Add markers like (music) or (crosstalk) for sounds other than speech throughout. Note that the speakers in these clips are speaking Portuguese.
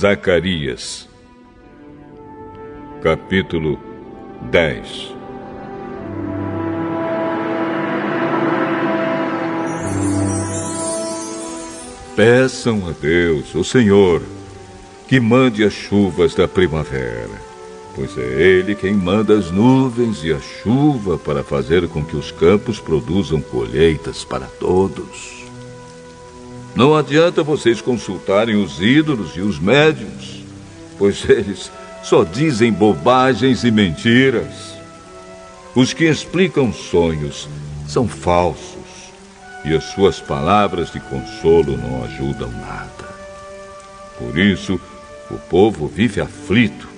Zacarias, capítulo 10 Peçam a Deus, o Senhor, que mande as chuvas da primavera, pois é Ele quem manda as nuvens e a chuva para fazer com que os campos produzam colheitas para todos. Não adianta vocês consultarem os ídolos e os médiums, pois (laughs) eles só dizem bobagens e mentiras. Os que explicam sonhos são falsos e as suas palavras de consolo não ajudam nada. Por isso, o povo vive aflito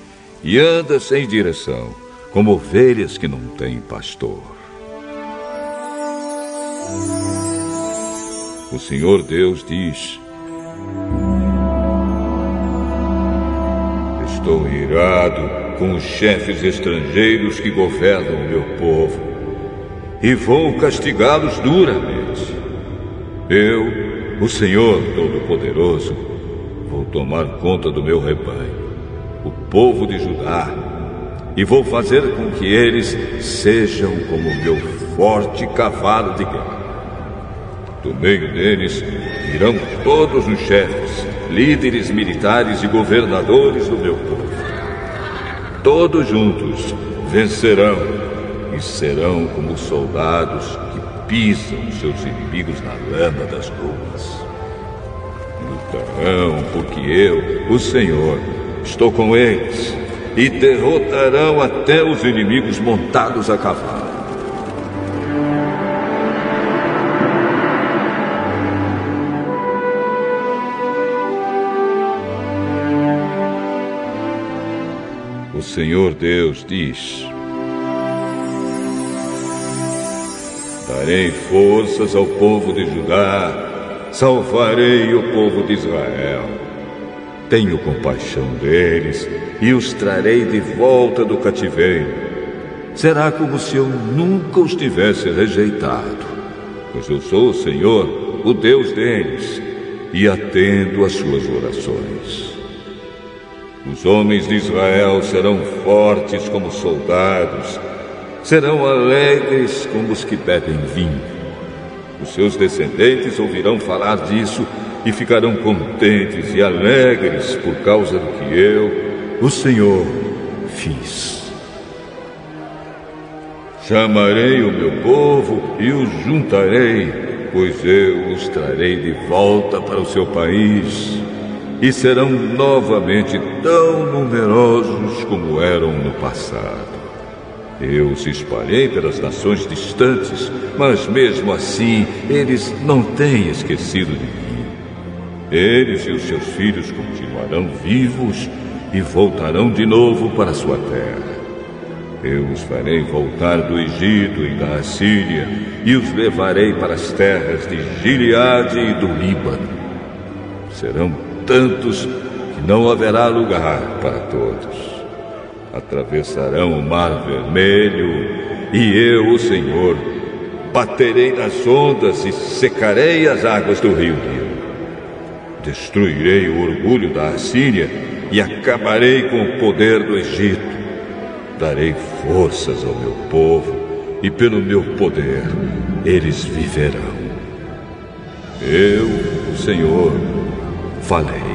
e anda sem direção, como ovelhas que não têm pastor. O Senhor Deus diz: Estou irado com os chefes estrangeiros que governam o meu povo e vou castigá-los duramente. Eu, o Senhor Todo-Poderoso, vou tomar conta do meu rebanho, o povo de Judá, e vou fazer com que eles sejam como meu forte cavalo de guerra. Do meio deles irão todos os chefes, líderes militares e governadores do meu povo. Todos juntos vencerão e serão como soldados que pisam seus inimigos na lama das ruas. Lutarão porque eu, o Senhor, estou com eles e derrotarão até os inimigos montados a cavalo. Senhor Deus diz: Darei forças ao povo de Judá, salvarei o povo de Israel. Tenho compaixão deles e os trarei de volta do cativeiro. Será como se eu nunca os tivesse rejeitado, pois eu sou o Senhor, o Deus deles, e atendo às suas orações. Os homens de Israel serão fortes como soldados, serão alegres como os que bebem vinho. Os seus descendentes ouvirão falar disso e ficarão contentes e alegres por causa do que eu, o Senhor, fiz. Chamarei o meu povo e os juntarei, pois eu os trarei de volta para o seu país e serão novamente tão numerosos como eram no passado. Eu os espalhei pelas nações distantes, mas mesmo assim eles não têm esquecido de mim. Eles e os seus filhos continuarão vivos e voltarão de novo para sua terra. Eu os farei voltar do Egito e da Assíria e os levarei para as terras de Gileade e do Líbano. Serão tantos que não haverá lugar para todos. Atravessarão o mar vermelho e eu, o Senhor, baterei nas ondas e secarei as águas do rio Nilo. Destruirei o orgulho da Assíria e acabarei com o poder do Egito. Darei forças ao meu povo e pelo meu poder eles viverão. Eu, o Senhor, falei.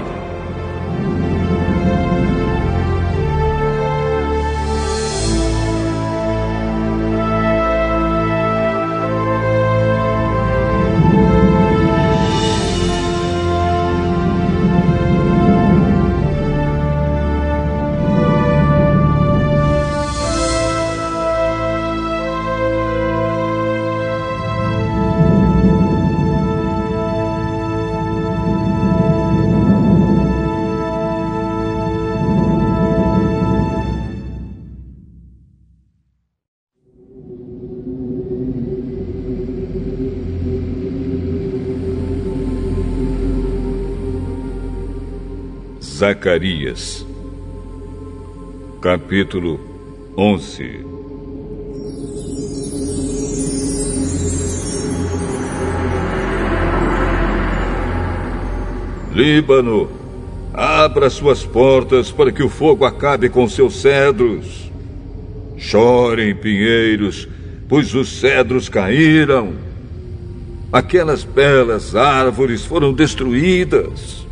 Zacarias, capítulo 11 Líbano, Abra suas portas para que o fogo acabe com seus cedros. Chorem, pinheiros, pois os cedros caíram. Aquelas belas árvores foram destruídas.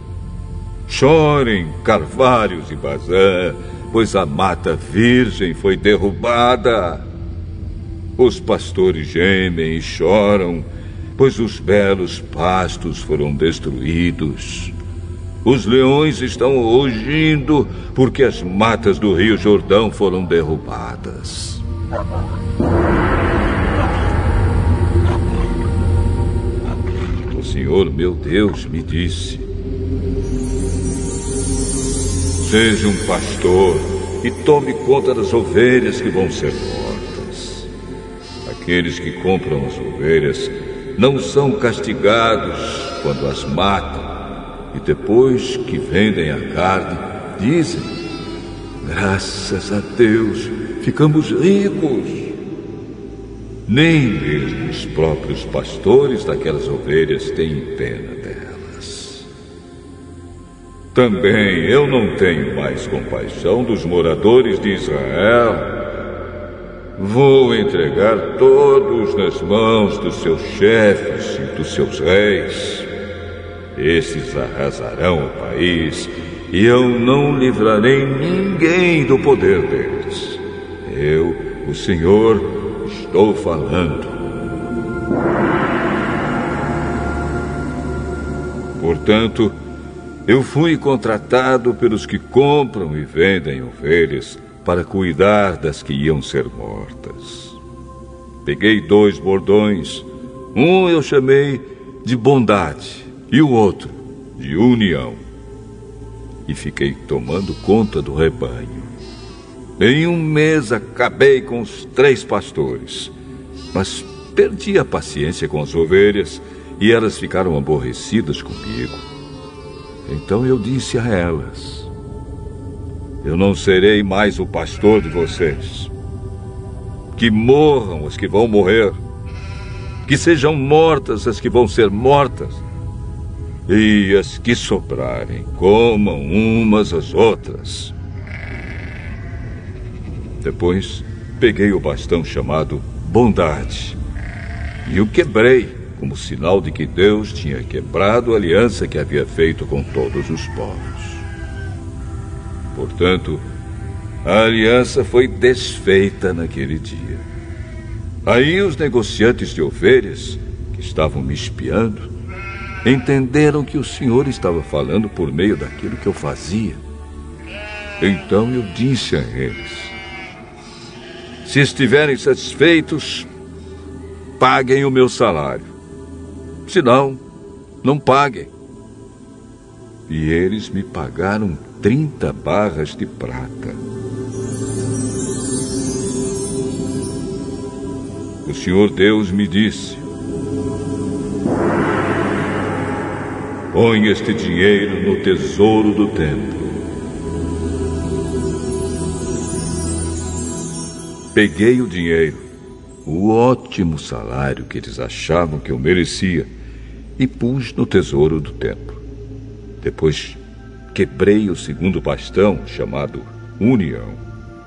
Chorem, carvalhos e bazã, pois a mata virgem foi derrubada. Os pastores gemem e choram, pois os belos pastos foram destruídos. Os leões estão rugindo porque as matas do Rio Jordão foram derrubadas. O Senhor, meu Deus, me disse: Seja um pastor e tome conta das ovelhas que vão ser mortas. Aqueles que compram as ovelhas não são castigados quando as matam e depois que vendem a carne, dizem: Graças a Deus, ficamos ricos. Nem mesmo os próprios pastores daquelas ovelhas têm pena. Também eu não tenho mais compaixão dos moradores de Israel. Vou entregar todos nas mãos dos seus chefes e dos seus reis. Esses arrasarão o país e eu não livrarei ninguém do poder deles. Eu, o Senhor, estou falando. Portanto, eu fui contratado pelos que compram e vendem ovelhas para cuidar das que iam ser mortas. Peguei dois bordões. Um eu chamei de bondade e o outro de união. E fiquei tomando conta do rebanho. Em um mês acabei com os três pastores, mas perdi a paciência com as ovelhas e elas ficaram aborrecidas comigo. Então eu disse a elas: Eu não serei mais o pastor de vocês. Que morram as que vão morrer. Que sejam mortas as que vão ser mortas e as que sobrarem comam umas às outras. Depois peguei o bastão chamado Bondade e o quebrei como sinal de que Deus tinha quebrado a aliança que havia feito com todos os povos. Portanto, a aliança foi desfeita naquele dia. Aí os negociantes de ovelhas, que estavam me espiando, entenderam que o Senhor estava falando por meio daquilo que eu fazia. Então eu disse a eles: Se estiverem satisfeitos, paguem o meu salário. Se não, não paguem. E eles me pagaram 30 barras de prata. O Senhor Deus me disse: Põe este dinheiro no tesouro do templo. Peguei o dinheiro, o ótimo salário que eles achavam que eu merecia, e pus no tesouro do templo. Depois quebrei o segundo bastão, chamado União,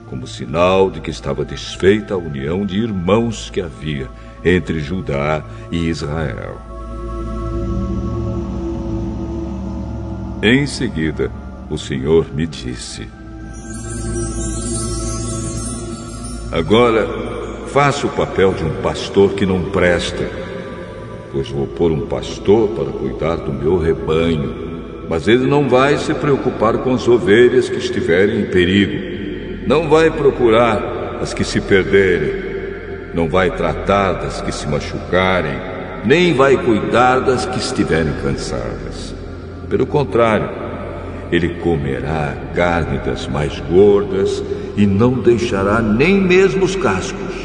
como sinal de que estava desfeita a união de irmãos que havia entre Judá e Israel. Em seguida, o Senhor me disse: Agora, faça o papel de um pastor que não presta, pois vou pôr um pastor para cuidar do meu rebanho, mas ele não vai se preocupar com as ovelhas que estiverem em perigo, não vai procurar as que se perderem, não vai tratar das que se machucarem, nem vai cuidar das que estiverem cansadas. Pelo contrário, ele comerá a carne das mais gordas e não deixará nem mesmo os cascos.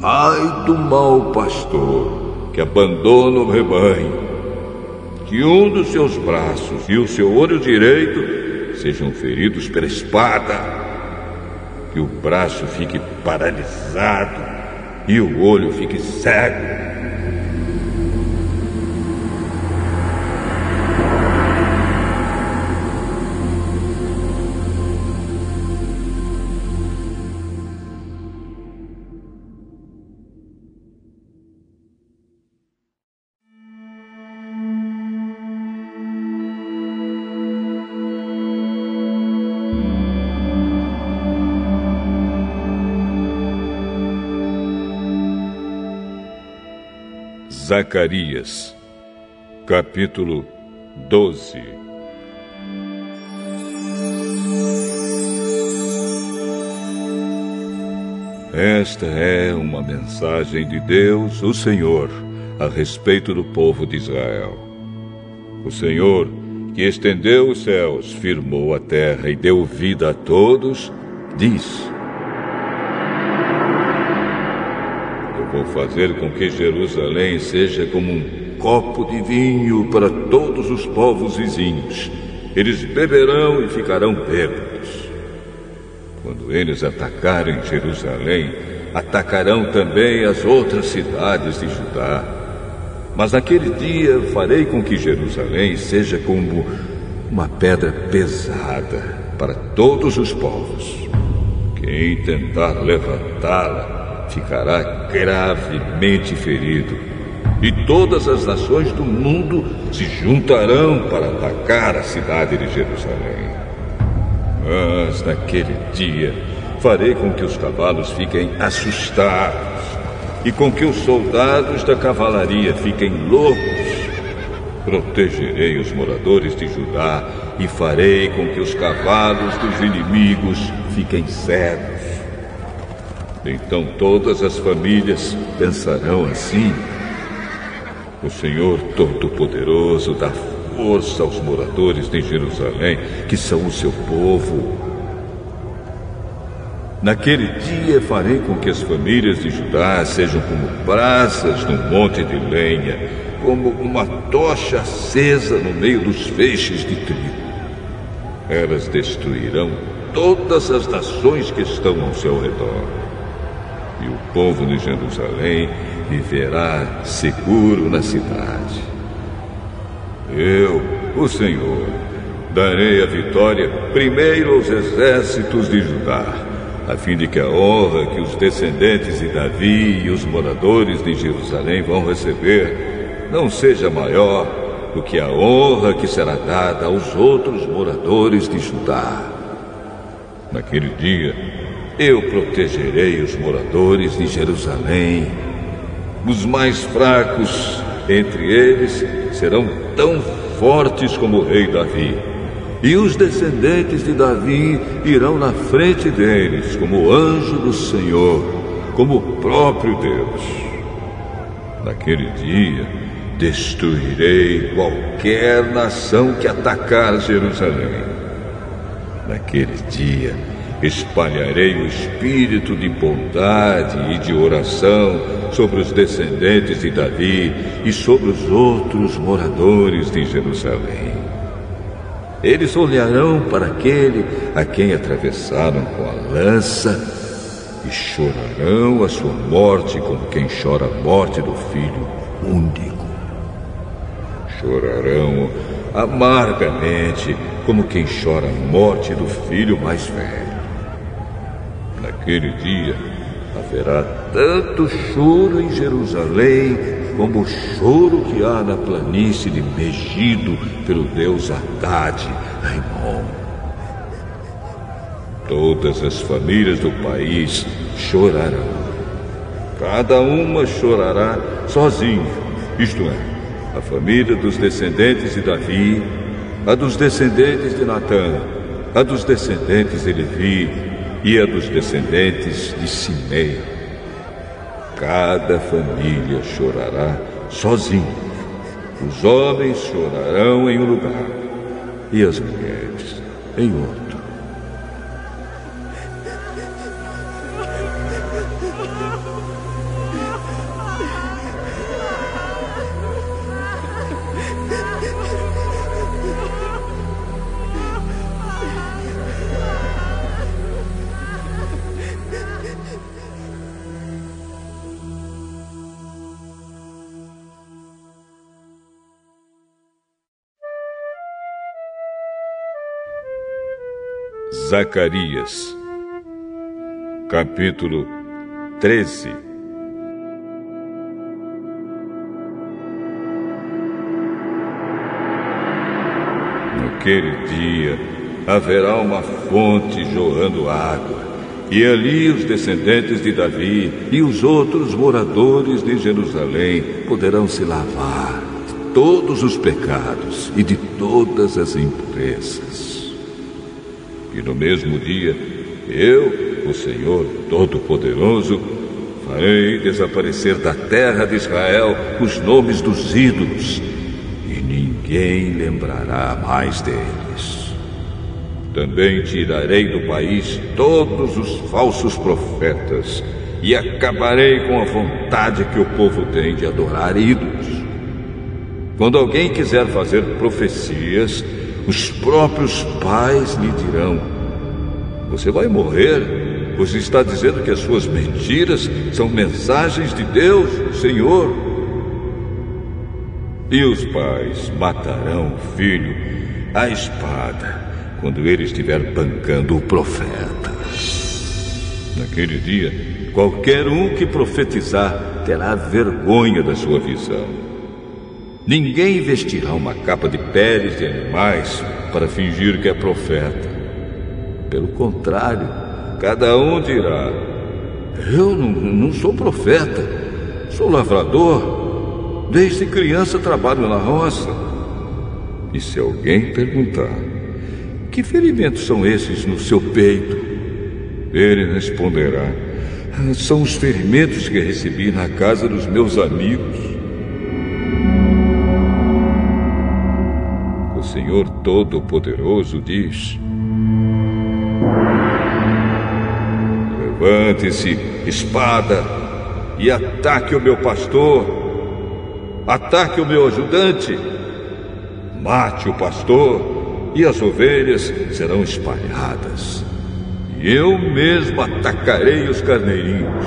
Ai do mau pastor que abandona o rebanho. Que um dos seus braços e o seu olho direito sejam feridos pela espada. Que o braço fique paralisado e o olho fique cego. Zacarias, capítulo 12 Esta é uma mensagem de Deus, o Senhor, a respeito do povo de Israel. O Senhor, que estendeu os céus, firmou a terra e deu vida a todos, diz: vou fazer com que Jerusalém seja como um copo de vinho para todos os povos vizinhos. Eles beberão e ficarão bêbados. Quando eles atacarem Jerusalém, atacarão também as outras cidades de Judá. Mas naquele dia farei com que Jerusalém seja como uma pedra pesada para todos os povos. Quem tentar levantá-la ficará gravemente ferido. E todas as nações do mundo se juntarão para atacar a cidade de Jerusalém. Mas naquele dia farei com que os cavalos fiquem assustados e com que os soldados da cavalaria fiquem loucos. Protegerei os moradores de Judá e farei com que os cavalos dos inimigos fiquem cegos. Então todas as famílias pensarão assim: o Senhor Todo-Poderoso dá força aos moradores de Jerusalém, que são o seu povo. Naquele dia farei com que as famílias de Judá sejam como brasas num monte de lenha, como uma tocha acesa no meio dos feixes de trigo. Elas destruirão todas as nações que estão ao seu redor. E o povo de Jerusalém viverá seguro na cidade. Eu, o Senhor, darei a vitória primeiro aos exércitos de Judá, a fim de que a honra que os descendentes de Davi e os moradores de Jerusalém vão receber não seja maior do que a honra que será dada aos outros moradores de Judá. Naquele dia, eu protegerei os moradores de Jerusalém. Os mais fracos entre eles serão tão fortes como o rei Davi. E os descendentes de Davi irão na frente deles, como anjo do Senhor, como o próprio Deus. Naquele dia, destruirei qualquer nação que atacar Jerusalém. Naquele dia, espalharei o espírito de bondade e de oração sobre os descendentes de Davi e sobre os outros moradores de Jerusalém. Eles olharão para aquele a quem atravessaram com a lança e chorarão a sua morte como quem chora a morte do filho único. Chorarão amargamente como quem chora a morte do filho mais velho. Naquele dia haverá tanto choro em Jerusalém como o choro que há na planície de Megido pelo deus Haddad, Raimon. Todas as famílias do país chorarão. Cada uma chorará sozinha, isto é, a família dos descendentes de Davi, a dos descendentes de Natã, a dos descendentes de Levi, e a dos descendentes de Simei. Cada família chorará sozinha. Os homens chorarão em um lugar e as mulheres em outro. Zacarias, capítulo 13 Naquele dia haverá uma fonte jorrando água, E ali os descendentes de Davi e os outros moradores de Jerusalém poderão se lavar de todos os pecados e de todas as impurezas. E no mesmo dia, eu, o Senhor Todo-Poderoso, farei desaparecer da terra de Israel os nomes dos ídolos, e ninguém lembrará mais deles. Também tirarei do país todos os falsos profetas e acabarei com a vontade que o povo tem de adorar ídolos. Quando alguém quiser fazer profecias, os próprios pais lhe dirão: Você vai morrer, pois está dizendo que as suas mentiras são mensagens de Deus, Senhor. E os pais matarão o filho à espada quando ele estiver bancando o profeta. Naquele dia, qualquer um que profetizar terá vergonha da sua visão. Ninguém vestirá uma capa de peles de animais para fingir que é profeta. Pelo contrário, cada um dirá: Eu não, não sou profeta, sou lavrador. Desde criança trabalho na roça. E se alguém perguntar: que ferimentos são esses no seu peito? Ele responderá: São os ferimentos que recebi na casa dos meus amigos. Senhor Todo-Poderoso diz: Levante-se, espada, e ataque o meu pastor. Ataque o meu ajudante. Mate o pastor e as ovelhas serão espalhadas. E eu mesmo atacarei os carneirinhos.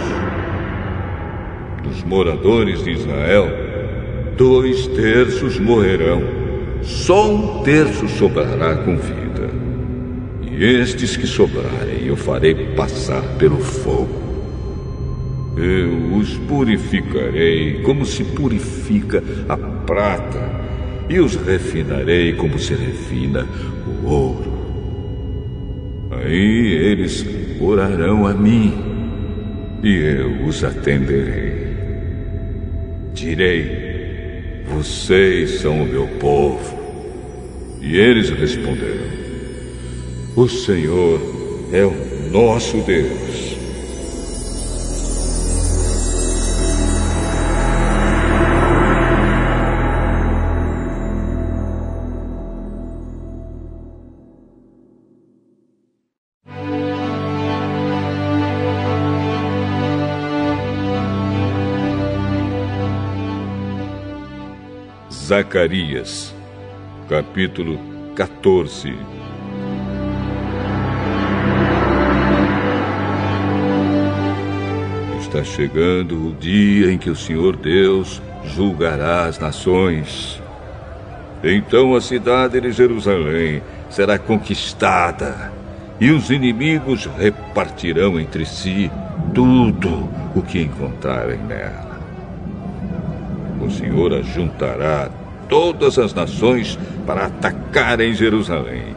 Dos moradores de Israel, dois terços morrerão, só um terço sobrará com vida. E estes que sobrarem eu farei passar pelo fogo. Eu os purificarei como se purifica a prata e os refinarei como se refina o ouro. Aí eles orarão a mim e eu os atenderei. Direi: Vocês são o meu povo. E eles responderão: O Senhor é o nosso Deus. Zacarias, capítulo 14. Está chegando o dia em que o Senhor Deus julgará as nações. Então a cidade de Jerusalém será conquistada e os inimigos repartirão entre si tudo o que encontrarem nela. O Senhor ajuntará todas as nações para atacar em Jerusalém.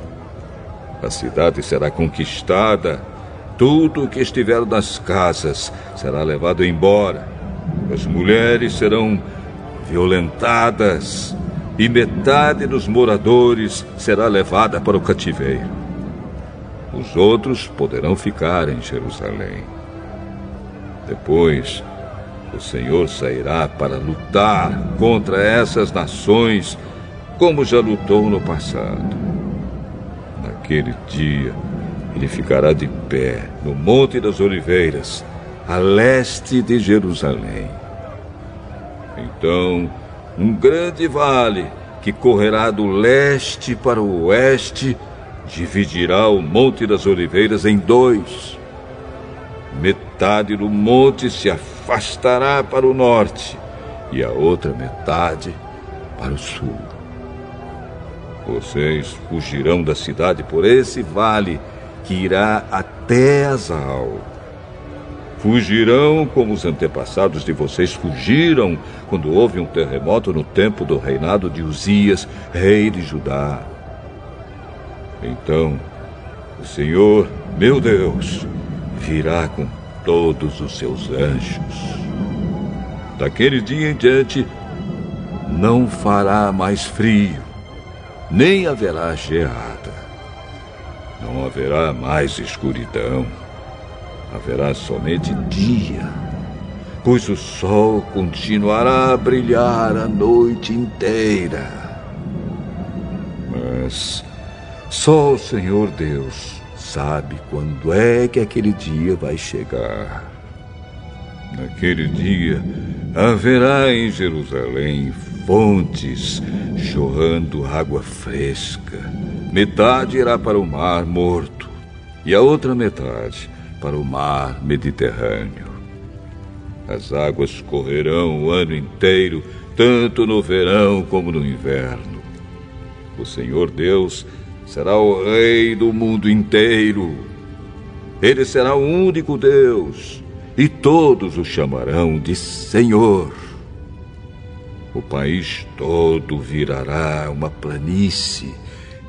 A cidade será conquistada, tudo o que estiver nas casas será levado embora. As mulheres serão violentadas e metade dos moradores será levada para o cativeiro. Os outros poderão ficar em Jerusalém. Depois, o Senhor sairá para lutar contra essas nações, como já lutou no passado. Naquele dia, ele ficará de pé no Monte das Oliveiras, a leste de Jerusalém. Então, um grande vale que correrá do leste para o oeste dividirá o Monte das Oliveiras em dois. Metade do monte se afasta afastará para o norte e a outra metade para o sul. Vocês fugirão da cidade por esse vale que irá até Azal. Fugirão como os antepassados de vocês fugiram quando houve um terremoto no tempo do reinado de Uzias, rei de Judá. Então, o Senhor, meu Deus, virá com todos os seus anjos. Daquele dia em diante, não fará mais frio, nem haverá geada. Não haverá mais escuridão. Haverá somente dia, pois o sol continuará a brilhar a noite inteira. Mas só o Senhor Deus sabe quando é que aquele dia vai chegar. Naquele dia haverá em Jerusalém fontes jorrando água fresca. Metade irá para o mar morto e a outra metade para o mar Mediterrâneo. As águas correrão o ano inteiro, tanto no verão como no inverno. O Senhor Deus será o Rei do mundo inteiro. Ele será o único Deus, e todos o chamarão de Senhor. O país todo virará uma planície,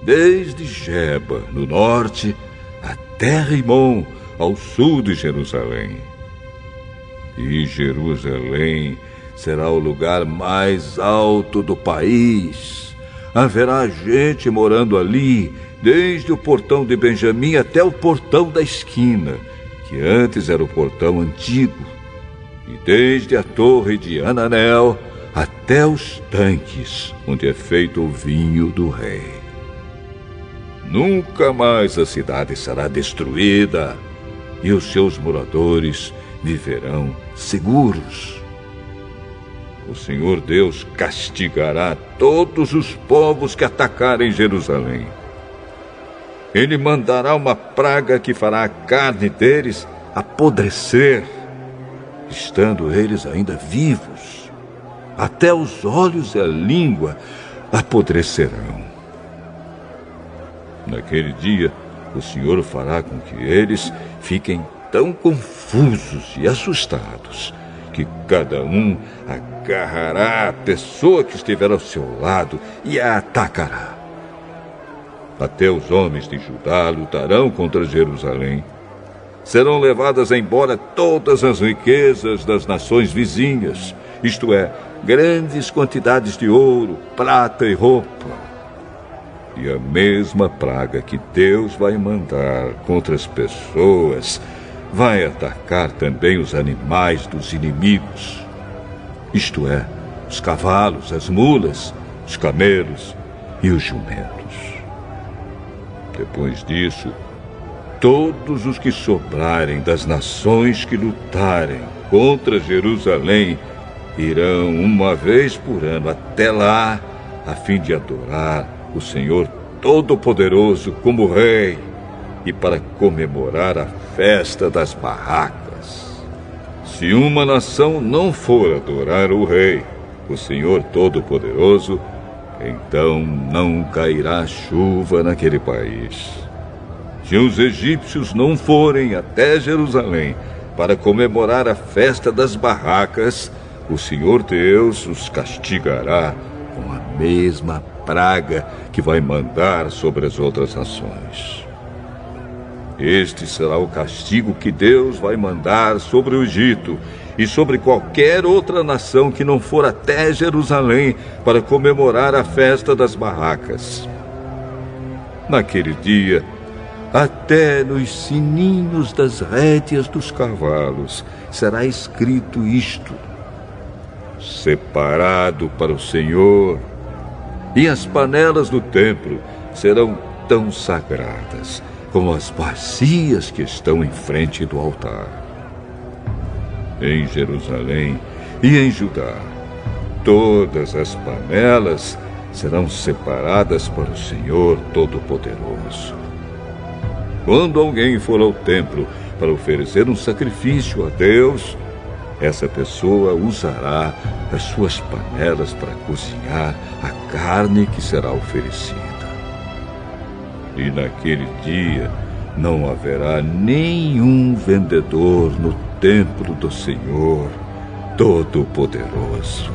desde Jeba, no norte, até Rimon, ao sul de Jerusalém. E Jerusalém será o lugar mais alto do país. Haverá gente morando ali, desde o portão de Benjamim até o portão da esquina, que antes era o portão antigo, e desde a torre de Ananel até os tanques onde é feito o vinho do rei. Nunca mais a cidade será destruída e os seus moradores viverão seguros. O Senhor Deus castigará todos os povos que atacarem Jerusalém. Ele mandará uma praga que fará a carne deles apodrecer, estando eles ainda vivos até os olhos e a língua apodrecerão. Naquele dia, o Senhor fará com que eles fiquem tão confusos e assustados que cada um agarrará a pessoa que estiver ao seu lado e a atacará. Até os homens de Judá lutarão contra Jerusalém. Serão levadas embora todas as riquezas das nações vizinhas, isto é, grandes quantidades de ouro, prata e roupa. E a mesma praga que Deus vai mandar contra as pessoas vai atacar também os animais dos inimigos. Isto é, os cavalos, as mulas, os camelos e os jumentos. Depois disso, todos os que sobrarem das nações que lutarem contra Jerusalém irão uma vez por ano até lá, a fim de adorar o Senhor Todo-Poderoso como Rei e para comemorar a festa das barracas. Se uma nação não for adorar o Rei, o Senhor Todo-Poderoso, então não cairá chuva naquele país. Se os egípcios não forem até Jerusalém para comemorar a festa das barracas, o Senhor Deus os castigará com a mesma praga que vai mandar sobre as outras nações. Este será o castigo que Deus vai mandar sobre o Egito e sobre qualquer outra nação que não for até Jerusalém para comemorar a festa das barracas. Naquele dia, até nos sininhos das rédeas dos cavalos será escrito isto: separado para o Senhor, e as panelas do templo serão tão sagradas como as bacias que estão em frente do altar. Em Jerusalém e em Judá, todas as panelas serão separadas para o Senhor Todo-Poderoso. Quando alguém for ao templo para oferecer um sacrifício a Deus, essa pessoa usará as suas panelas para cozinhar a carne que será oferecida. E naquele dia não haverá nenhum vendedor no templo do Senhor Todo-Poderoso.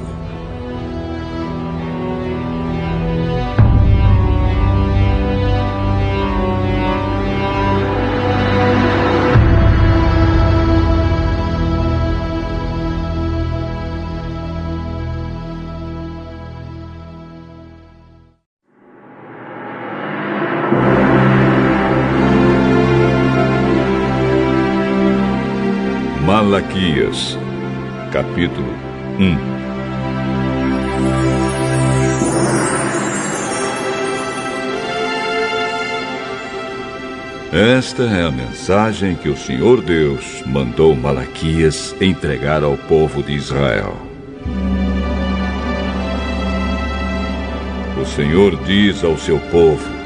Malaquias, capítulo 1 Esta é a mensagem que o Senhor Deus mandou Malaquias entregar ao povo de Israel. O Senhor diz ao seu povo: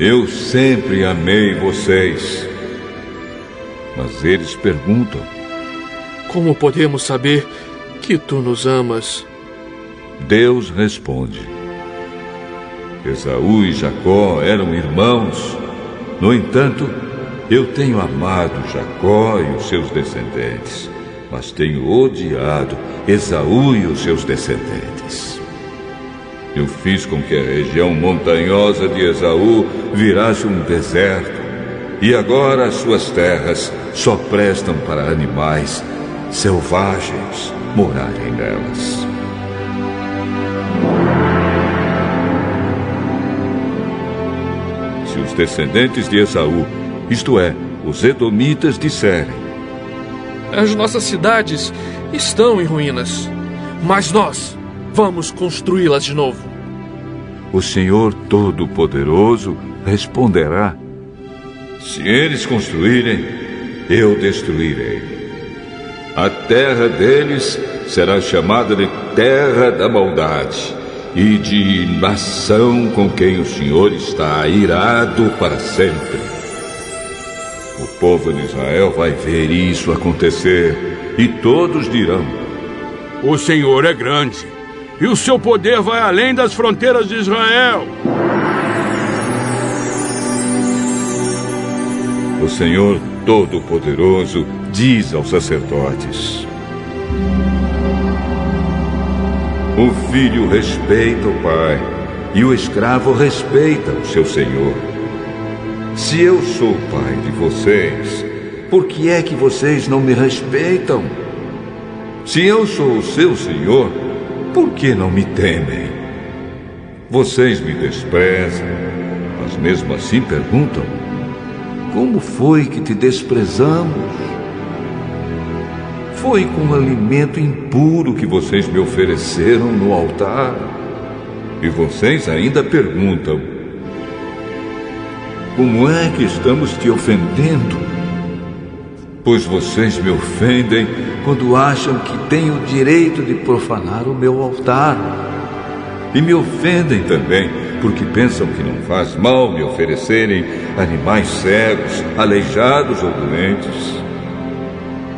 Eu sempre amei vocês. Mas eles perguntam: Como podemos saber que tu nos amas? Deus responde: Esaú e Jacó eram irmãos. No entanto, eu tenho amado Jacó e os seus descendentes, mas tenho odiado Esaú e os seus descendentes. Eu fiz com que a região montanhosa de Esaú virasse um deserto, e agora as suas terras só prestam para animais selvagens morarem nelas. Se os descendentes de Esaú, isto é, os edomitas, disserem: As nossas cidades estão em ruínas, mas nós Vamos construí-las de novo. O Senhor Todo-Poderoso responderá: Se eles construírem, eu destruirei. A terra deles será chamada de terra da maldade e de nação com quem o Senhor está irado para sempre. O povo de Israel vai ver isso acontecer e todos dirão: O Senhor é grande e o seu poder vai além das fronteiras de Israel. O Senhor Todo-Poderoso diz aos sacerdotes: O filho respeita o pai, e o escravo respeita o seu senhor. Se eu sou pai de vocês, por que é que vocês não me respeitam? Se eu sou o seu senhor, por que não me temem? Vocês me desprezam, mas mesmo assim perguntam: Como foi que te desprezamos? Foi com alimento impuro que vocês me ofereceram no altar. E vocês ainda perguntam: Como é que estamos te ofendendo? Pois vocês me ofendem quando acham que têm o direito de profanar o meu altar. E me ofendem também porque pensam que não faz mal me oferecerem animais cegos, aleijados ou doentes.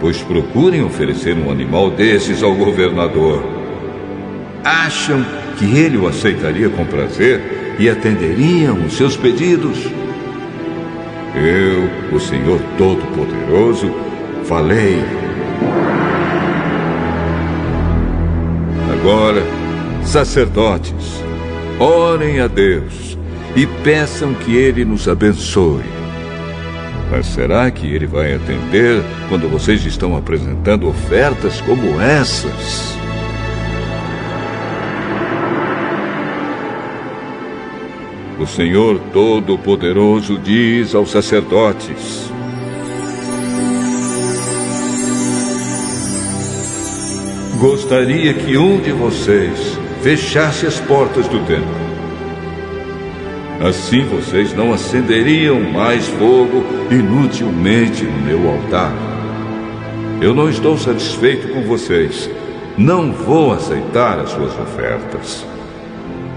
Pois procurem oferecer um animal desses ao governador. Acham que ele o aceitaria com prazer e atenderiam os seus pedidos? Eu, o Senhor Todo-Poderoso, falei. Agora, sacerdotes, orem a Deus e peçam que Ele nos abençoe. Mas será que Ele vai atender quando vocês estão apresentando ofertas como essas? O Senhor Todo-Poderoso diz aos sacerdotes: Gostaria que um de vocês fechasse as portas do templo. Assim vocês não acenderiam mais fogo inutilmente no meu altar. Eu não estou satisfeito com vocês. Não vou aceitar as suas ofertas.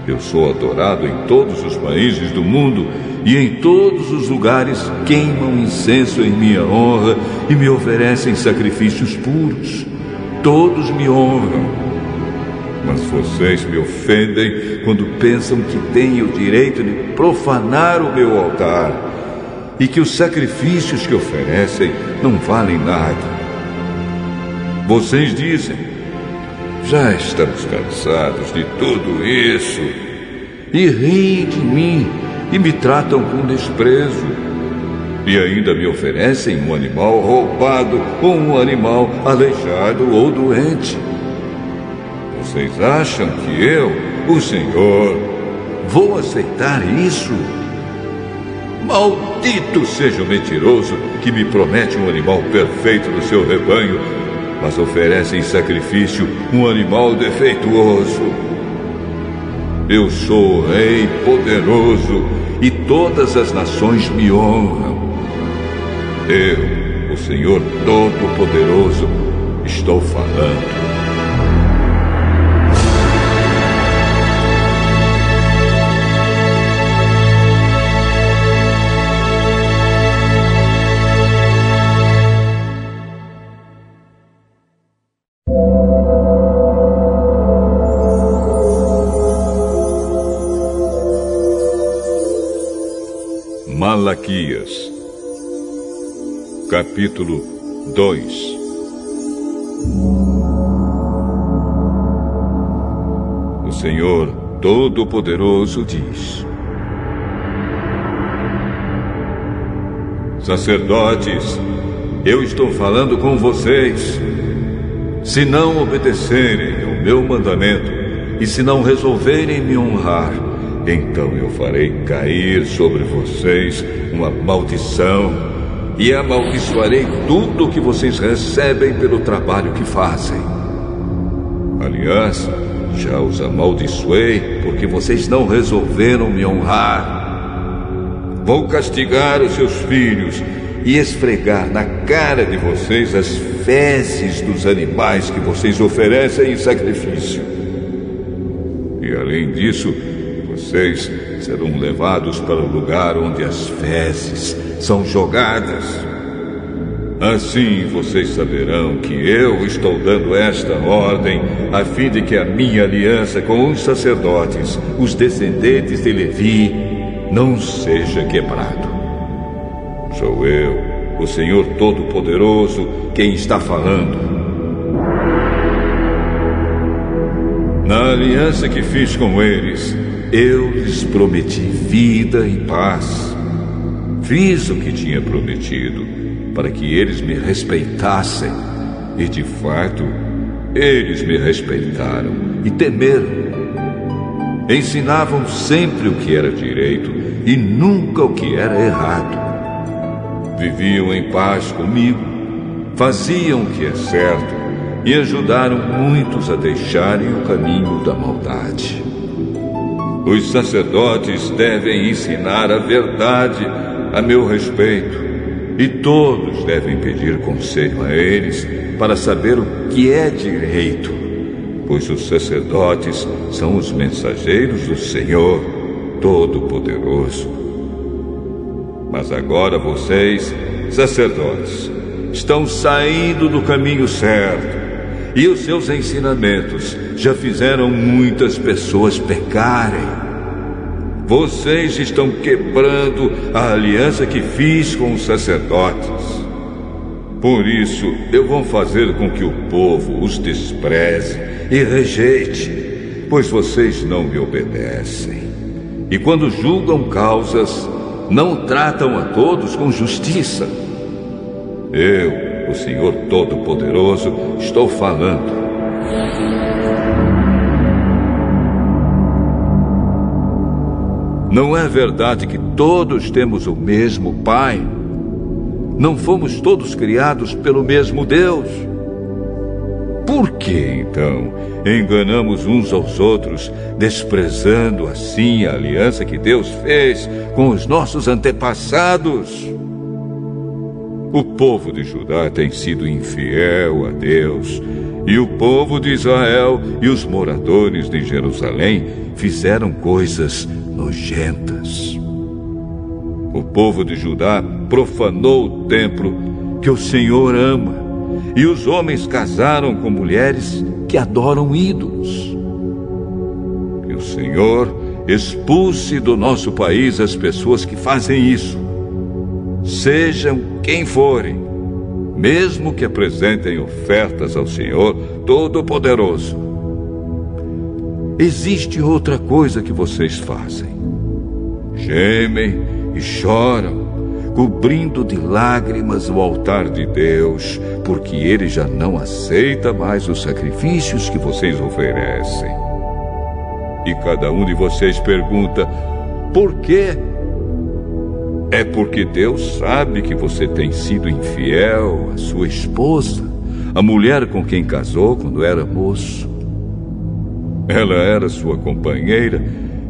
Eu sou adorado em todos os países do mundo e em todos os lugares queimam incenso em minha honra e me oferecem sacrifícios puros. Todos me honram. Mas vocês me ofendem quando pensam que têm o direito de profanar o meu altar e que os sacrifícios que oferecem não valem nada. Vocês dizem: já estamos cansados de tudo isso. E riem de mim e me tratam com desprezo. E ainda me oferecem um animal roubado ou um animal aleijado ou doente. Vocês acham que eu, o Senhor, vou aceitar isso? Maldito seja o mentiroso que me promete um animal perfeito no seu rebanho, mas oferece em sacrifício um animal defeituoso. Eu sou Rei poderoso e todas as nações me honram. Eu, o Senhor Todo-Poderoso, estou falando. Capítulo 2 O Senhor Todo-Poderoso diz: Sacerdotes, eu estou falando com vocês. Se não obedecerem ao meu mandamento e se não resolverem me honrar, então eu farei cair sobre vocês uma maldição e amaldiçoarei tudo o que vocês recebem pelo trabalho que fazem. Aliás, já os amaldiçoei porque vocês não resolveram me honrar. Vou castigar os seus filhos e esfregar na cara de vocês as fezes dos animais que vocês oferecem em sacrifício. E além disso, vocês serão levados para o lugar onde as fezes são jogadas. Assim vocês saberão que eu estou dando esta ordem a fim de que a minha aliança com os sacerdotes, os descendentes de Levi, não seja quebrado. Sou eu, o Senhor Todo-Poderoso, quem está falando. Na aliança que fiz com eles, eu lhes prometi vida e paz. Fiz o que tinha prometido para que eles me respeitassem. E de fato, eles me respeitaram e temeram. Ensinavam sempre o que era direito e nunca o que era errado. Viviam em paz comigo, faziam o que é certo e ajudaram muitos a deixarem o caminho da maldade. Os sacerdotes devem ensinar a verdade a meu respeito, e todos devem pedir conselho a eles para saber o que é direito, pois os sacerdotes são os mensageiros do Senhor Todo-Poderoso. Mas agora vocês, sacerdotes, estão saindo do caminho certo e os seus ensinamentos já fizeram muitas pessoas pecarem. Vocês estão quebrando a aliança que fiz com os sacerdotes. Por isso, eu vou fazer com que o povo os despreze e rejeite, pois vocês não me obedecem. E quando julgam causas, não tratam a todos com justiça. Eu, o Senhor Todo-Poderoso, estou falando. Não é verdade que todos temos o mesmo Pai? Não fomos todos criados pelo mesmo Deus? Por que, então, enganamos uns aos outros, desprezando assim a aliança que Deus fez com os nossos antepassados? O povo de Judá tem sido infiel a Deus, e o povo de Israel e os moradores de Jerusalém fizeram coisas nojentas. O povo de Judá profanou o templo que o Senhor ama, e os homens casaram com mulheres que adoram ídolos. Que o Senhor expulse do nosso país as pessoas que fazem isso sejam quem forem, mesmo que apresentem ofertas ao Senhor Todo-Poderoso. Existe outra coisa que vocês fazem. Gemem e choram, cobrindo de lágrimas o altar de Deus, porque ele já não aceita mais os sacrifícios que vocês oferecem. E cada um de vocês pergunta: por quê? É porque Deus sabe que você tem sido infiel à sua esposa, a mulher com quem casou quando era moço. Ela era sua companheira,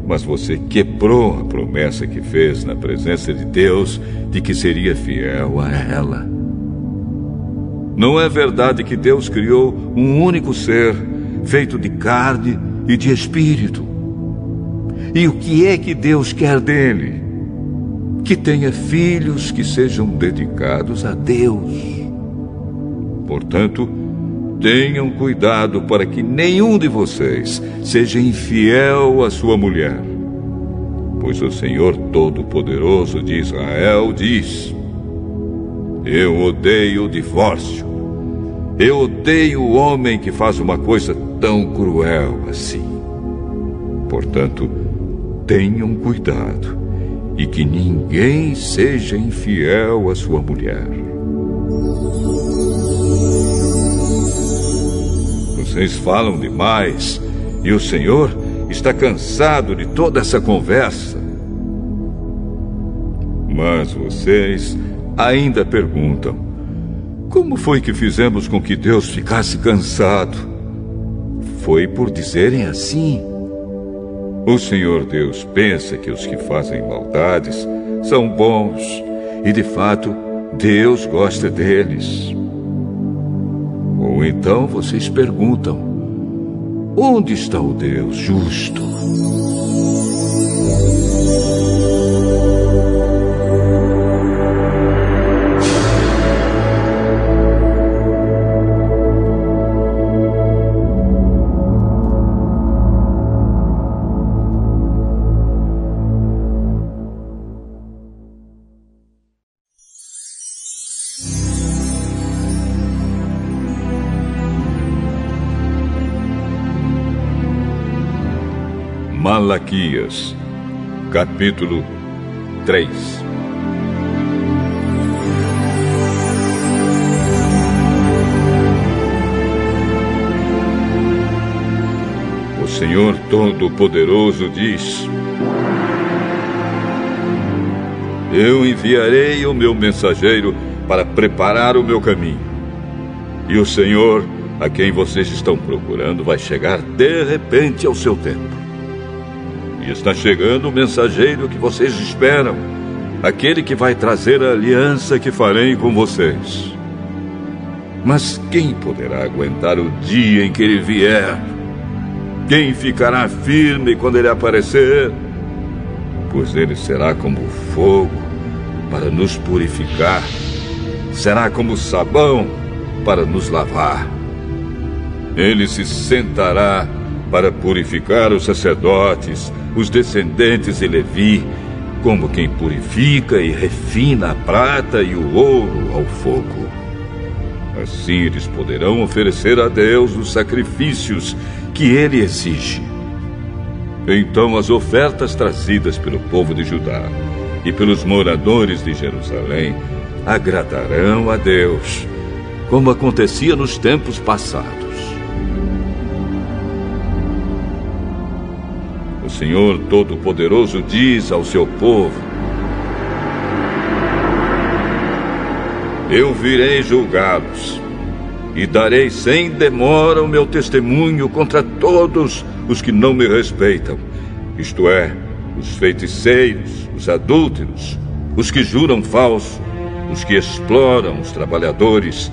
mas você quebrou a promessa que fez na presença de Deus de que seria fiel a ela. Não é verdade que Deus criou um único ser, feito de carne e de espírito. E o que é que Deus quer dele? Que tenha filhos que sejam dedicados a Deus. Portanto, tenham cuidado para que nenhum de vocês seja infiel à sua mulher. Pois o Senhor Todo-Poderoso de Israel diz: Eu odeio o divórcio eu odeio o homem que faz uma coisa tão cruel assim. Portanto, tenham cuidado e que ninguém seja infiel à sua mulher. Vocês falam demais e o Senhor está cansado de toda essa conversa. Mas vocês ainda perguntam: como foi que fizemos com que Deus ficasse cansado? Foi por dizerem assim. O Senhor Deus pensa que os que fazem maldades são bons e, de fato, Deus gosta deles. Então vocês perguntam: onde está o Deus justo? Malaquias, capítulo 3 O Senhor Todo-Poderoso diz: Eu enviarei o meu mensageiro para preparar o meu caminho. E o Senhor, a quem vocês estão procurando, vai chegar de repente ao seu tempo. Está chegando o mensageiro que vocês esperam, aquele que vai trazer a aliança que farei com vocês. Mas quem poderá aguentar o dia em que ele vier? Quem ficará firme quando ele aparecer? Pois ele será como fogo para nos purificar, será como sabão para nos lavar. Ele se sentará para purificar os sacerdotes, os descendentes de Levi, como quem purifica e refina a prata e o ouro ao fogo. Assim eles poderão oferecer a Deus os sacrifícios que ele exige. Então as ofertas trazidas pelo povo de Judá e pelos moradores de Jerusalém agradarão a Deus, como acontecia nos tempos passados. Senhor Todo-Poderoso diz ao seu povo: Eu virei julgá-los e darei sem demora o meu testemunho contra todos os que não me respeitam, isto é, os feiticeiros, os adúlteros, os que juram falso, os que exploram os trabalhadores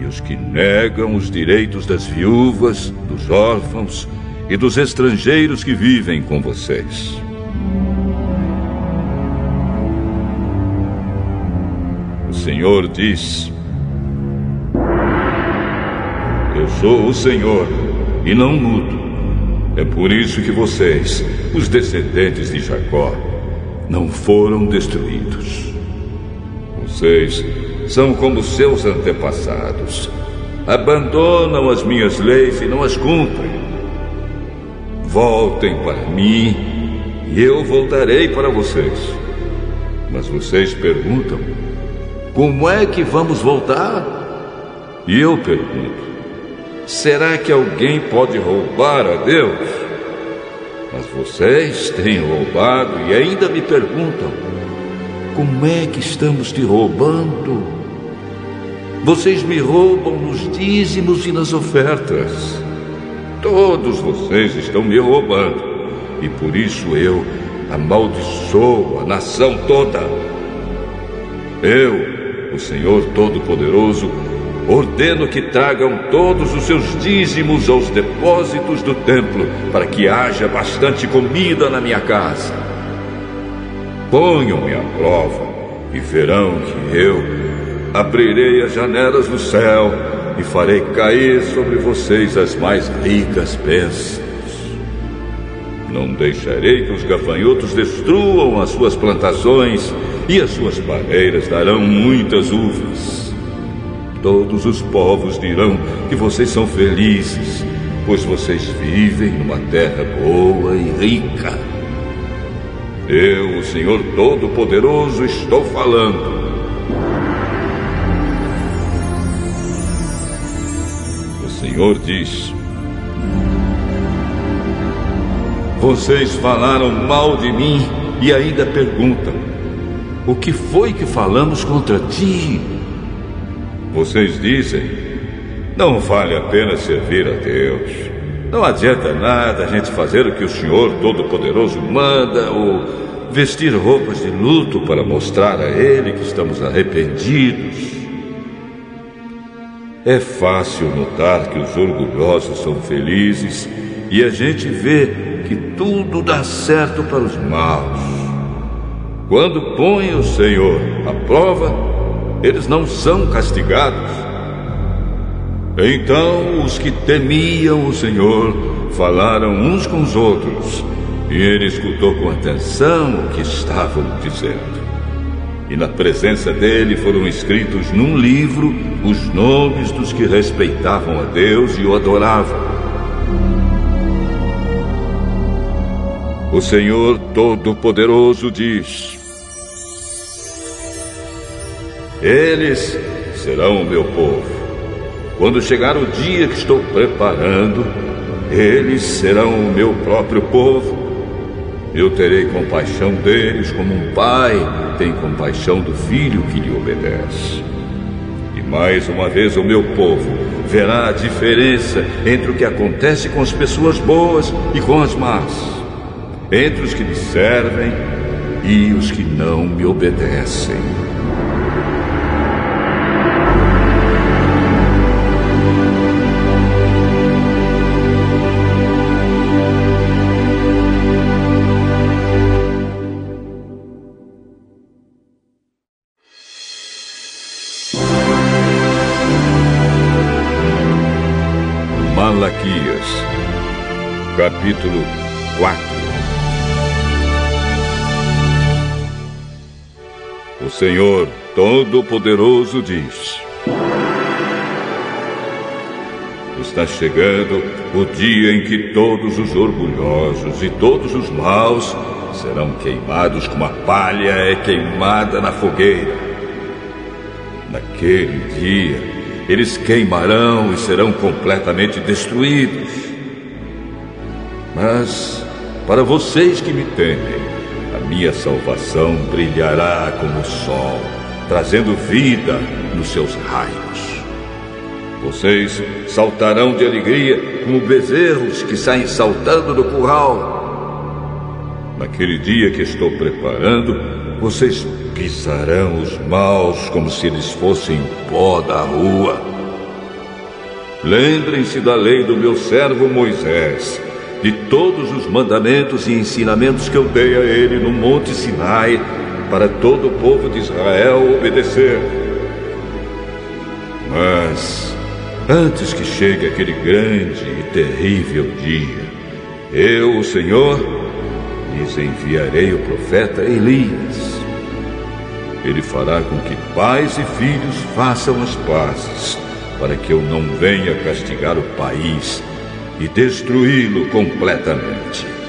e os que negam os direitos das viúvas, dos órfãos e dos estrangeiros que vivem com vocês. O Senhor diz: Eu sou o Senhor e não mudo. É por isso que vocês, os descendentes de Jacó, não foram destruídos. Vocês são como seus antepassados. Abandonam as minhas leis e não as cumprem. Voltem para mim e eu voltarei para vocês. Mas vocês perguntam: como é que vamos voltar? E eu pergunto: será que alguém pode roubar a Deus? Mas vocês têm roubado e ainda me perguntam: como é que estamos te roubando? Vocês me roubam nos dízimos e nas ofertas. Todos vocês estão me roubando. E por isso eu amaldiçoo a nação toda. Eu, o Senhor Todo-Poderoso, ordeno que tragam todos os seus dízimos aos depósitos do templo, para que haja bastante comida na minha casa. Ponham-me à prova e verão que eu abrirei as janelas do céu e farei cair sobre vocês as mais ricas bênçãos. Não deixarei que os gafanhotos destruam as suas plantações e as suas barreiras darão muitas uvas. Todos os povos dirão que vocês são felizes, pois vocês vivem numa terra boa e rica. Eu, o Senhor Todo-Poderoso, estou falando. Senhor diz: Vocês falaram mal de mim e ainda perguntam: O que foi que falamos contra ti? Vocês dizem: Não vale a pena servir a Deus. Não adianta nada a gente fazer o que o Senhor Todo-Poderoso manda ou vestir roupas de luto para mostrar a Ele que estamos arrependidos. É fácil notar que os orgulhosos são felizes e a gente vê que tudo dá certo para os maus. Quando põe o Senhor à prova, eles não são castigados. Então os que temiam o Senhor falaram uns com os outros, e ele escutou com atenção o que estavam dizendo. E na presença dele foram escritos num livro os nomes dos que respeitavam a Deus e o adoravam. O Senhor Todo-Poderoso diz: Eles serão o meu povo. Quando chegar o dia que estou preparando, eles serão o meu próprio povo. Eu terei compaixão deles como um pai tem compaixão do filho que lhe obedece. E mais uma vez o meu povo verá a diferença entre o que acontece com as pessoas boas e com as más entre os que me servem e os que não me obedecem. Capítulo 4 O Senhor Todo-Poderoso diz: Está chegando o dia em que todos os orgulhosos e todos os maus serão queimados como a palha é queimada na fogueira. Naquele dia, eles queimarão e serão completamente destruídos. Mas, para vocês que me temem, minha salvação brilhará como o sol, trazendo vida nos seus raios. Vocês saltarão de alegria como bezerros que saem saltando do curral. Naquele dia que estou preparando, vocês pisarão os maus como se eles fossem pó da rua. Lembrem-se da lei do meu servo Moisés de todos os mandamentos e ensinamentos que eu dei a ele no Monte Sinai, para todo o povo de Israel obedecer. Mas, antes que chegue aquele grande e terrível dia, eu, o Senhor, lhes enviarei o profeta Elias. Ele fará com que pais e filhos façam as pazes, para que eu não venha castigar o país e destruí-lo completamente.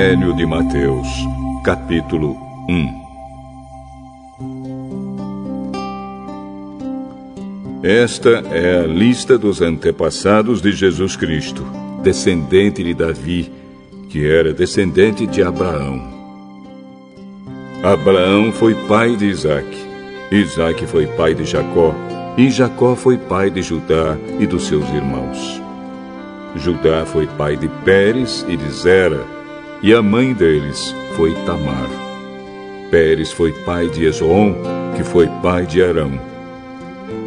Evangelho de Mateus, capítulo 1 Esta é a lista dos antepassados de Jesus Cristo, descendente de Davi, que era descendente de Abraão. Abraão foi pai de Isaque, Isaque foi pai de Jacó, e Jacó foi pai de Judá e dos seus irmãos. Judá foi pai de Pérez e de Zera, e a mãe deles foi Tamar. Pérez foi pai de Esrom, que foi pai de Arão.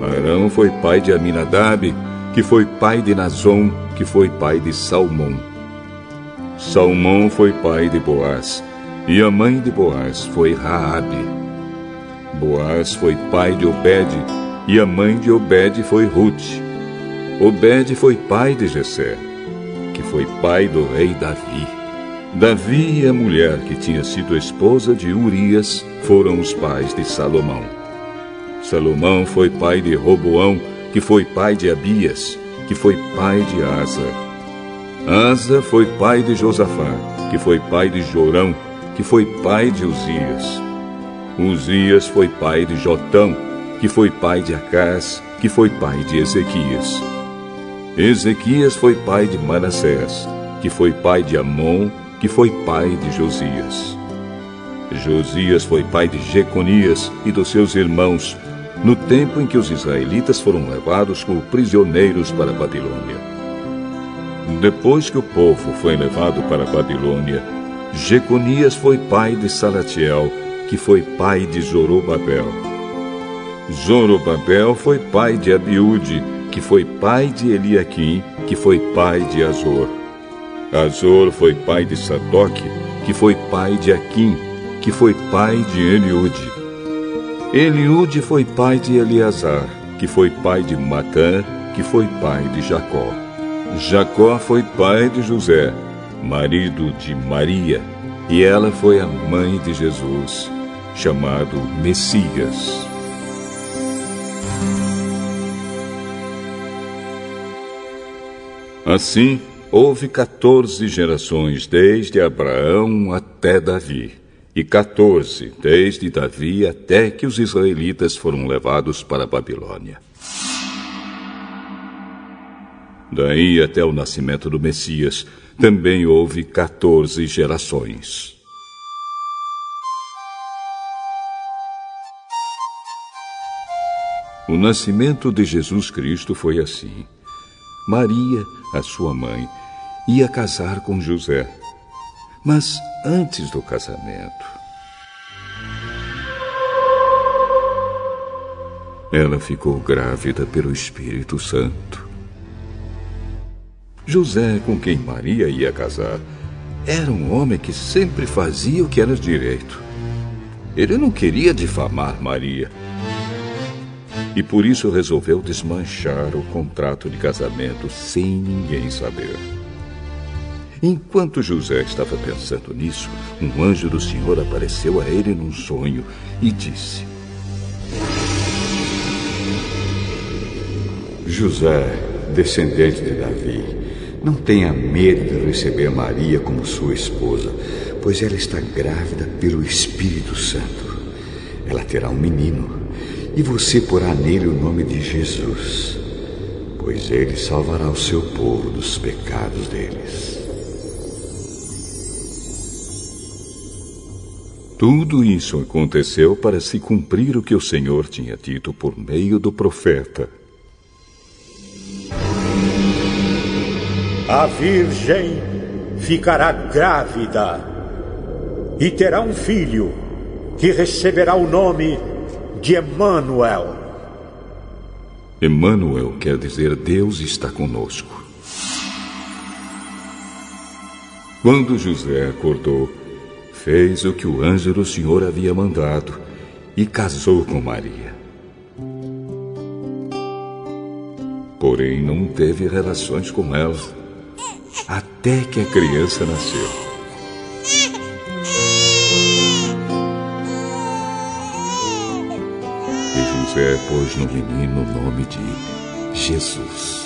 Arão foi pai de Aminadab, que foi pai de Nazom, que foi pai de Salmão. Salmão foi pai de Boaz, e a mãe de Boaz foi Raabe. Boaz foi pai de Obed, e a mãe de Obed foi Ruth. Obed foi pai de Jessé, que foi pai do rei Davi. Davi e a mulher que tinha sido esposa de Urias foram os pais de Salomão. Salomão foi pai de Roboão, que foi pai de Abias, que foi pai de Asa. Asa foi pai de Josafá, que foi pai de Jorão, que foi pai de Uzias. Uzias foi pai de Jotão, que foi pai de Acás, que foi pai de Ezequias. Ezequias foi pai de Manassés, que foi pai de Amon, que foi pai de Josias. Josias foi pai de Jeconias e dos seus irmãos, no tempo em que os israelitas foram levados como prisioneiros para a Babilônia. Depois que o povo foi levado para a Babilônia, Jeconias foi pai de Salatiel, que foi pai de Zorobabel. Zorobabel foi pai de Abiúde, que foi pai de Eliaquim, que foi pai de Azor. Azor foi pai de Sadoc, que foi pai de Aquim, que foi pai de Eliude. Eliude foi pai de Eleazar, que foi pai de Matã, que foi pai de Jacó. Jacó foi pai de José, marido de Maria, e ela foi a mãe de Jesus, chamado Messias. Assim, houve 14 gerações desde Abraão até Davi, e 14 desde Davi até que os israelitas foram levados para a Babilônia. Daí até o nascimento do Messias, também houve 14 gerações. O nascimento de Jesus Cristo foi assim. Maria, a sua mãe, ia casar com José. Mas antes do casamento, ela ficou grávida pelo Espírito Santo. José, com quem Maria ia casar, era um homem que sempre fazia o que era direito. Ele não queria difamar Maria e por isso resolveu desmanchar o contrato de casamento sem ninguém saber. Enquanto José estava pensando nisso, um anjo do Senhor apareceu a ele num sonho e disse: José, descendente de Davi, não tenha medo de receber Maria como sua esposa, pois ela está grávida pelo Espírito Santo. Ela terá um menino e você porá nele o nome de Jesus, pois ele salvará o seu povo dos pecados deles. Tudo isso aconteceu para se cumprir o que o Senhor tinha dito por meio do profeta. A Virgem ficará grávida e terá um filho que receberá o nome de Emmanuel. Emmanuel quer dizer Deus está conosco. Quando José acordou, fez o que o anjo do Senhor havia mandado e casou com Maria. Porém, não teve relações com ela até que a criança nasceu. José pôs no menino o nome de Jesus.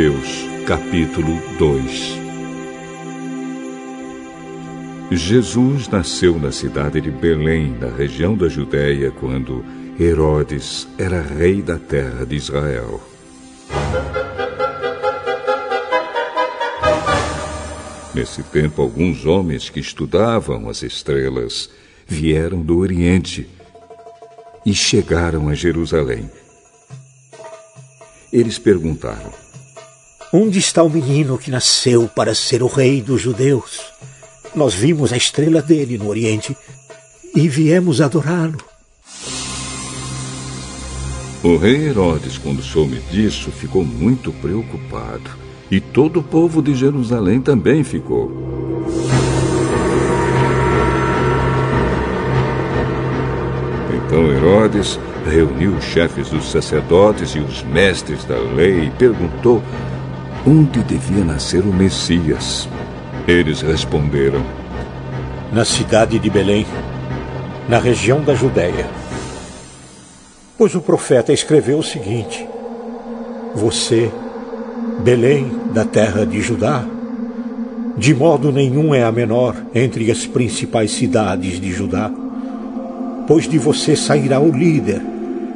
Mateus, capítulo 2 Jesus nasceu na cidade de Belém, na região da Judéia, quando Herodes era rei da terra de Israel. Nesse tempo, alguns homens que estudavam as estrelas vieram do Oriente e chegaram a Jerusalém. Eles perguntaram: Onde está o menino que nasceu para ser o rei dos judeus? Nós vimos a estrela dele no Oriente e viemos adorá-lo. O rei Herodes, quando soube disso, ficou muito preocupado. E todo o povo de Jerusalém também ficou. Então Herodes reuniu os chefes dos sacerdotes e os mestres da lei e perguntou onde devia nascer o Messias. Eles responderam: Na cidade de Belém, na região da Judéia. Pois o profeta escreveu o seguinte: Você, Belém, da terra de Judá, de modo nenhum é a menor entre as principais cidades de Judá, pois de você sairá o líder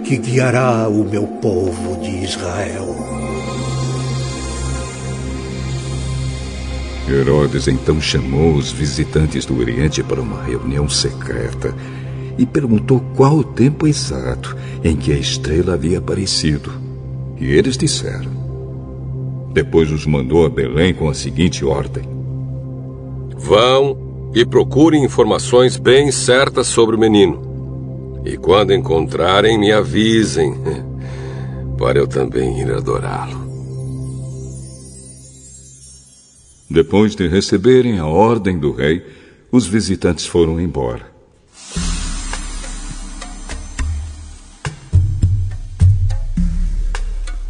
que guiará o meu povo de Israel. Herodes então chamou os visitantes do Oriente para uma reunião secreta e perguntou qual o tempo exato em que a estrela havia aparecido. E eles disseram. Depois os mandou a Belém com a seguinte ordem: Vão e procurem informações bem certas sobre o menino. E quando encontrarem, me avisem, (laughs) para eu também ir adorá-lo. Depois de receberem a ordem do rei, os visitantes foram embora.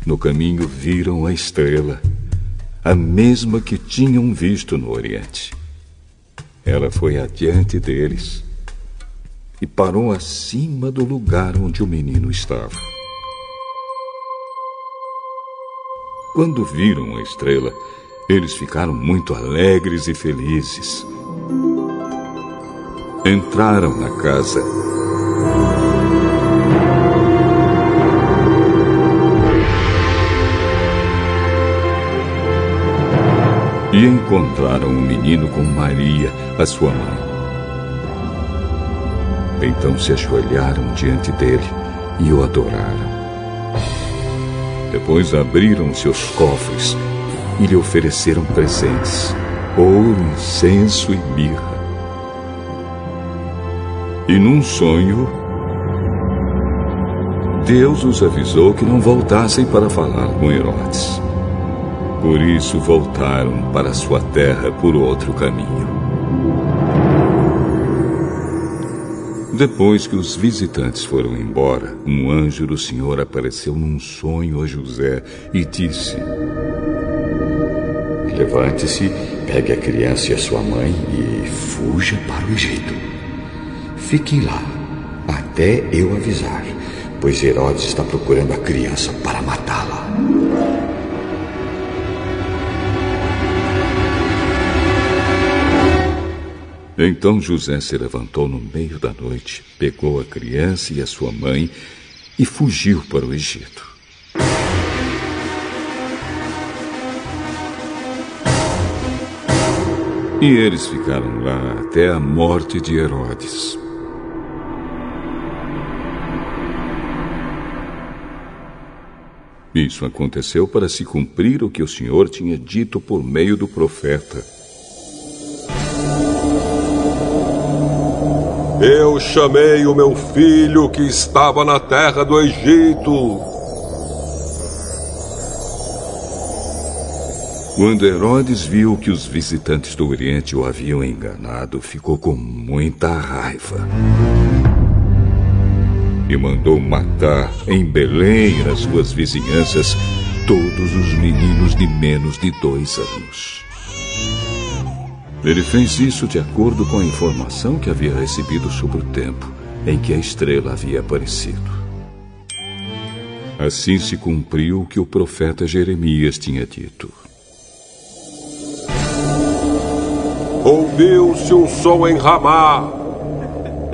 No caminho viram a estrela, a mesma que tinham visto no Oriente. Ela foi adiante deles e parou acima do lugar onde o menino estava. Quando viram a estrela, eles ficaram muito alegres e felizes. Entraram na casa. E encontraram o menino com Maria, a sua mãe. Então se ajoelharam diante dele e o adoraram. Depois abriram seus cofres e lhe ofereceram presentes: ouro, incenso e mirra. E num sonho, Deus os avisou que não voltassem para falar com Herodes. Por isso voltaram para sua terra por outro caminho. Depois que os visitantes foram embora, um anjo do Senhor apareceu num sonho a José e disse: Levante-se, pegue a criança e a sua mãe e fuja para o Egito. Fiquem lá, até eu avisar, pois Herodes está procurando a criança para matá-la. Então José se levantou no meio da noite, pegou a criança e a sua mãe e fugiu para o Egito. E eles ficaram lá até a morte de Herodes. Isso aconteceu para se cumprir o que o Senhor tinha dito por meio do profeta. Eu chamei o meu filho que estava na terra do Egito. Quando Herodes viu que os visitantes do Oriente o haviam enganado, ficou com muita raiva. E mandou matar em Belém e nas suas vizinhanças todos os meninos de menos de dois anos. Ele fez isso de acordo com a informação que havia recebido sobre o tempo em que a estrela havia aparecido. Assim se cumpriu o que o profeta Jeremias tinha dito. Ouviu-se um som em Ramá,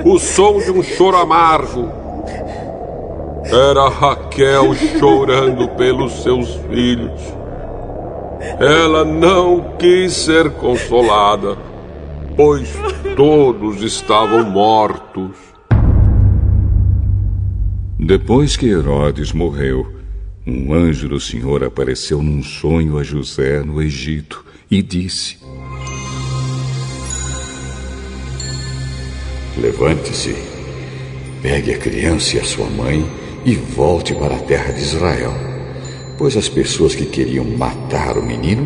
o som de um choro amargo. Era Raquel chorando pelos seus filhos. Ela não quis ser consolada, pois todos estavam mortos. Depois que Herodes morreu, um anjo do Senhor apareceu num sonho a José no Egito e disse: Levante-se, pegue a criança e a sua mãe e volte para a terra de Israel, pois as pessoas que queriam matar o menino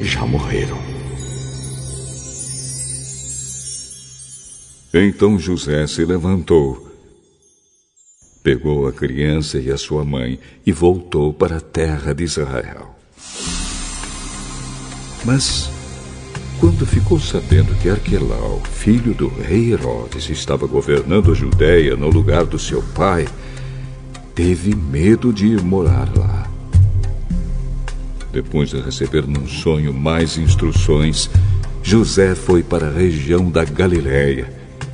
já morreram. Então José se levantou, pegou a criança e a sua mãe e voltou para a terra de Israel. Mas quando ficou sabendo que Arquelau, filho do rei Herodes, estava governando a Judéia no lugar do seu pai, teve medo de ir morar lá. Depois de receber num sonho mais instruções, José foi para a região da Galiléia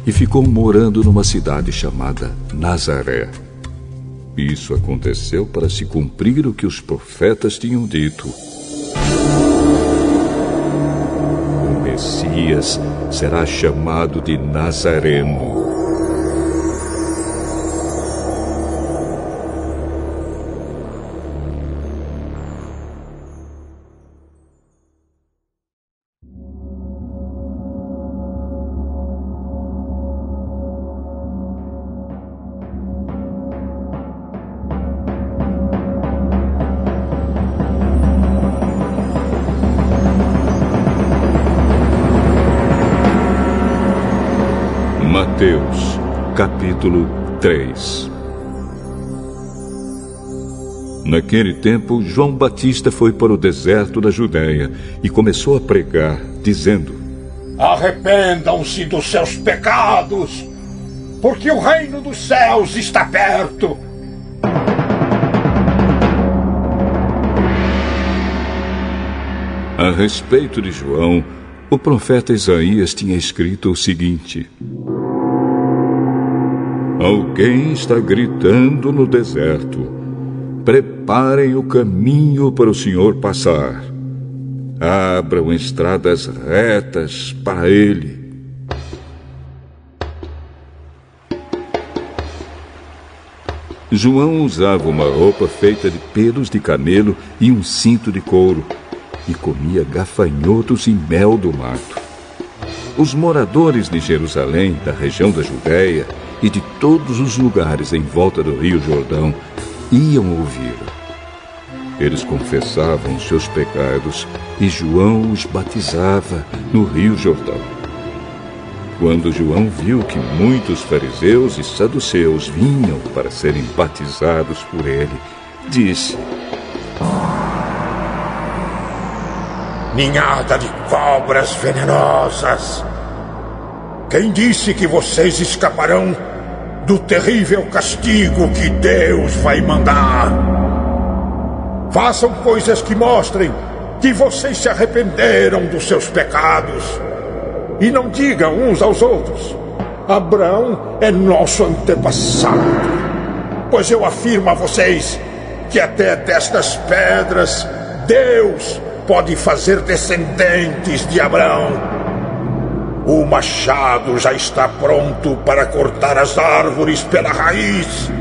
e ficou morando numa cidade chamada Nazaré. Isso aconteceu para se cumprir o que os profetas tinham dito. Messias será chamado de Nazareno. 3 Naquele tempo, João Batista foi para o deserto da Judéia e começou a pregar, dizendo: Arrependam-se dos seus pecados, porque o reino dos céus está perto. A respeito de João, o profeta Isaías tinha escrito o seguinte: Alguém está gritando no deserto: Preparem o caminho para o Senhor passar. Abram estradas retas para ele. João usava uma roupa feita de pelos de camelo e um cinto de couro, e comia gafanhotos e mel do mato. Os moradores de Jerusalém, da região da Judéia, e de todos os lugares em volta do Rio Jordão iam ouvi-lo. Eles confessavam seus pecados e João os batizava no Rio Jordão. Quando João viu que muitos fariseus e saduceus vinham para serem batizados por ele, disse: Ninhada de cobras venenosas! Quem disse que vocês escaparão do terrível castigo que Deus vai mandar? Façam coisas que mostrem que vocês se arrependeram dos seus pecados. E não digam uns aos outros: Abraão é nosso antepassado. Pois eu afirmo a vocês que até destas pedras Deus pode fazer descendentes de Abraão. O machado já está pronto para cortar as árvores pela raiz.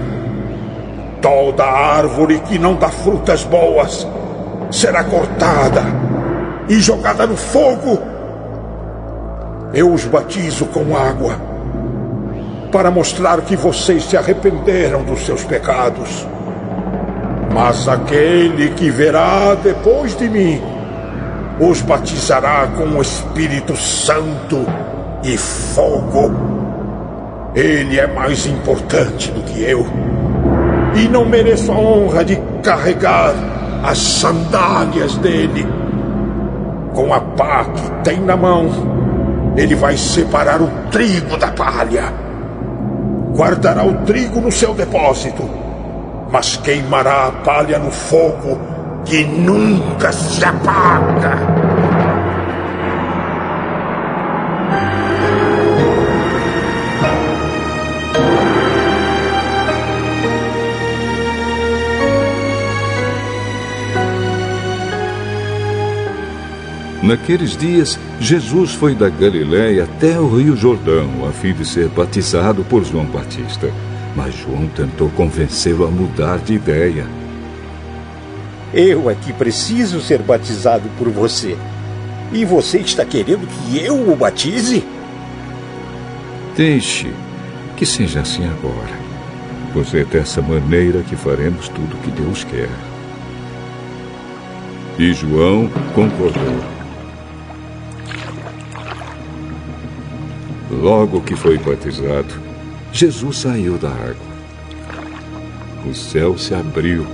Toda árvore que não dá frutas boas será cortada e jogada no fogo. Eu os batizo com água para mostrar que vocês se arrependeram dos seus pecados. Mas aquele que verá depois de mim os batizará com o Espírito Santo e fogo. Ele é mais importante do que eu. E não mereço a honra de carregar as sandálias dele. Com a pá que tem na mão, ele vai separar o trigo da palha. Guardará o trigo no seu depósito, mas queimará a palha no fogo que nunca se apaga. Naqueles dias, Jesus foi da Galiléia até o Rio Jordão, a fim de ser batizado por João Batista. Mas João tentou convencê-lo a mudar de ideia. Eu é que preciso ser batizado por você. E você está querendo que eu o batize? Deixe que seja assim agora, pois é dessa maneira que faremos tudo o que Deus quer. E João concordou. Logo que foi batizado, Jesus saiu da água. O céu se abriu.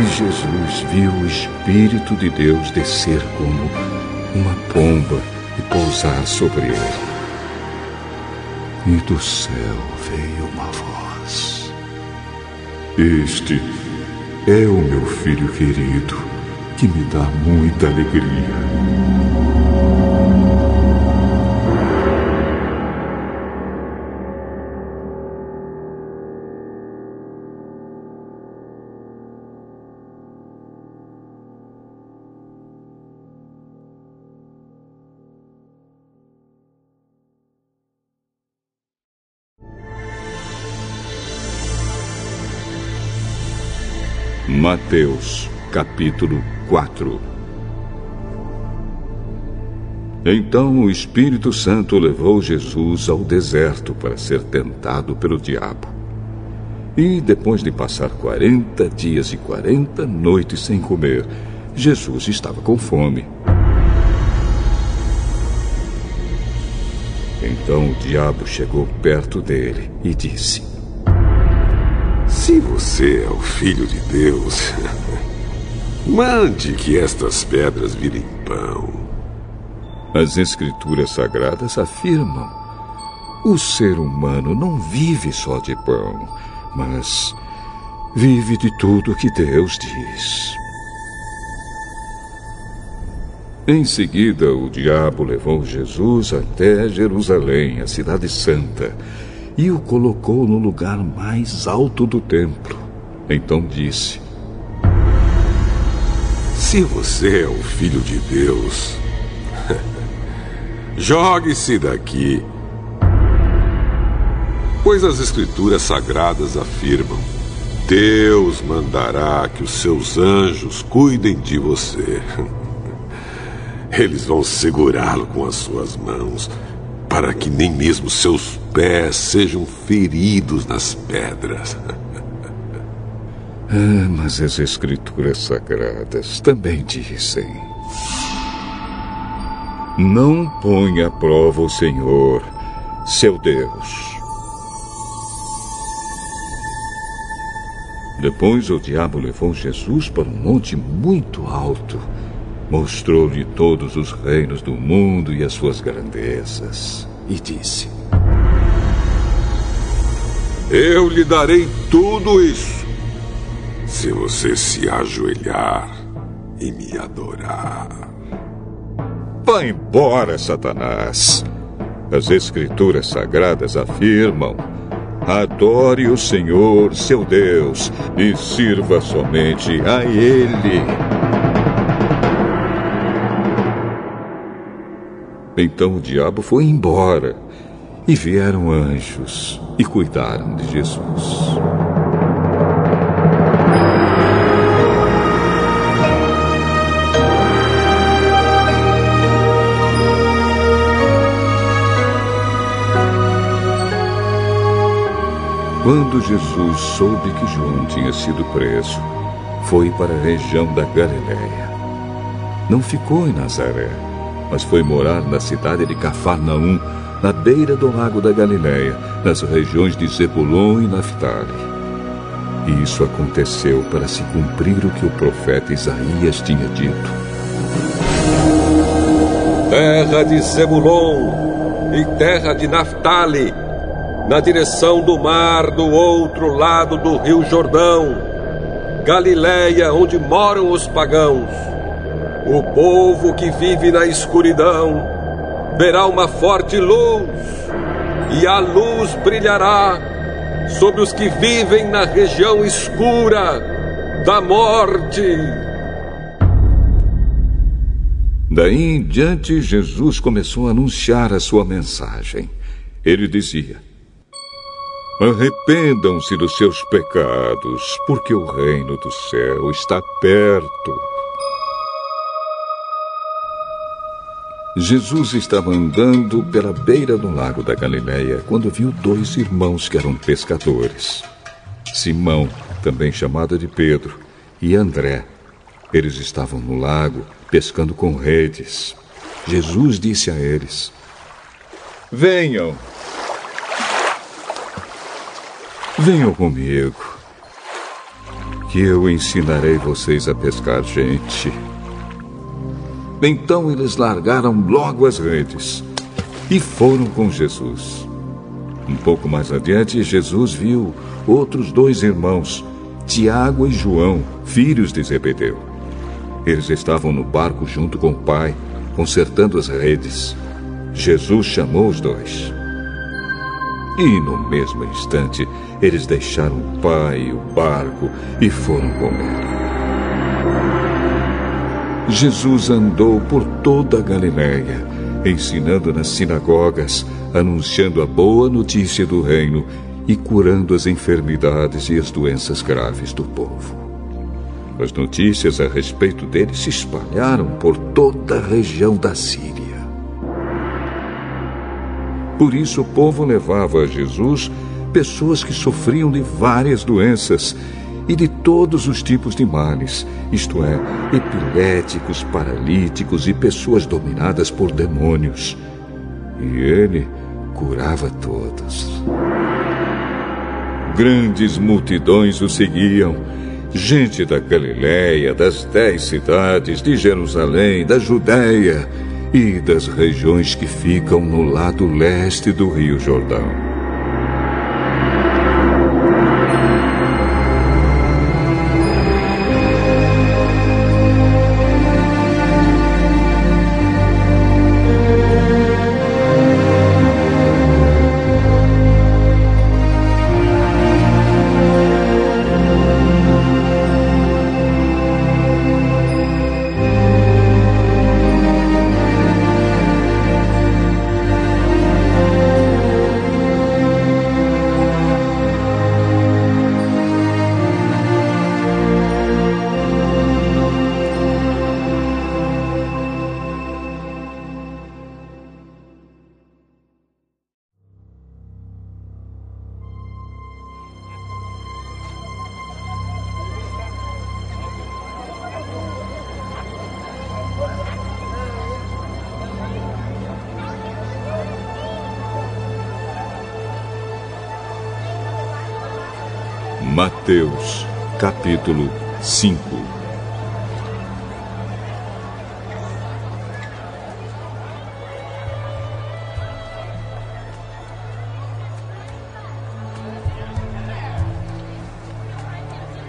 E Jesus viu o Espírito de Deus descer como uma pomba e pousar sobre ele. E do céu veio uma voz: Este é o meu filho querido que me dá muita alegria. Mateus, capítulo 4 Então o Espírito Santo levou Jesus ao deserto para ser tentado pelo diabo. E depois de passar quarenta dias e quarenta noites sem comer, Jesus estava com fome. Então o diabo chegou perto dele e disse: Se você é o filho de Deus, (laughs) Mande que estas pedras virem pão. As Escrituras Sagradas afirmam: o ser humano não vive só de pão, mas vive de tudo que Deus diz. Em seguida, o diabo levou Jesus até Jerusalém, a Cidade Santa, e o colocou no lugar mais alto do templo. Então disse: se você é o filho de Deus, (laughs) jogue-se daqui. Pois as Escrituras Sagradas afirmam: Deus mandará que os seus anjos cuidem de você. (laughs) Eles vão segurá-lo com as suas mãos, para que nem mesmo seus pés sejam feridos nas pedras. (laughs) Ah, mas as Escrituras Sagradas também dizem: Não ponha à prova o Senhor, seu Deus. Depois o diabo levou Jesus para um monte muito alto, mostrou-lhe todos os reinos do mundo e as suas grandezas, e disse: Eu lhe darei tudo isso se você se ajoelhar e me adorar. Vá embora, Satanás. As Escrituras Sagradas afirmam: adore o Senhor, seu Deus, e sirva somente a Ele. Então o diabo foi embora e vieram anjos e cuidaram de Jesus. Quando Jesus soube que João tinha sido preso, foi para a região da Galiléia. Não ficou em Nazaré, mas foi morar na cidade de Cafarnaum, na beira do lago da Galiléia, nas regiões de Zebulon e Naphtali. E isso aconteceu para se cumprir o que o profeta Isaías tinha dito. Terra de Zebulon em terra de Naphtali, na direção do mar do outro lado do rio Jordão, Galiléia, onde moram os pagãos. O povo que vive na escuridão verá uma forte luz, e a luz brilhará sobre os que vivem na região escura da morte. Daí em diante, Jesus começou a anunciar a sua mensagem. Ele dizia: Arrependam-se dos seus pecados, porque o reino do céu está perto. Jesus estava andando pela beira do lago da Galileia quando viu dois irmãos que eram pescadores. Simão, também chamado de Pedro, e André. Eles estavam no lago pescando com redes. Jesus disse a eles: Venham. Venham comigo, que eu ensinarei vocês a pescar gente. Então eles largaram logo as redes e foram com Jesus. Um pouco mais adiante, Jesus viu outros dois irmãos, Tiago e João, filhos de Zebedeu. Eles estavam no barco junto com o pai, consertando as redes. Jesus chamou os dois. E no mesmo instante, eles deixaram o pai e o barco e foram com ele. Jesus andou por toda a Galiléia, ensinando nas sinagogas, anunciando a boa notícia do reino e curando as enfermidades e as doenças graves do povo. As notícias a respeito dele se espalharam por toda a região da Síria. Por isso o povo levava a Jesus pessoas que sofriam de várias doenças e de todos os tipos de males, isto é, epiléticos, paralíticos e pessoas dominadas por demônios. E ele curava todos. Grandes multidões o seguiam gente da Galiléia, das dez cidades, de Jerusalém, da Judéia e das regiões que ficam no lado leste do Rio Jordão. Capítulo 5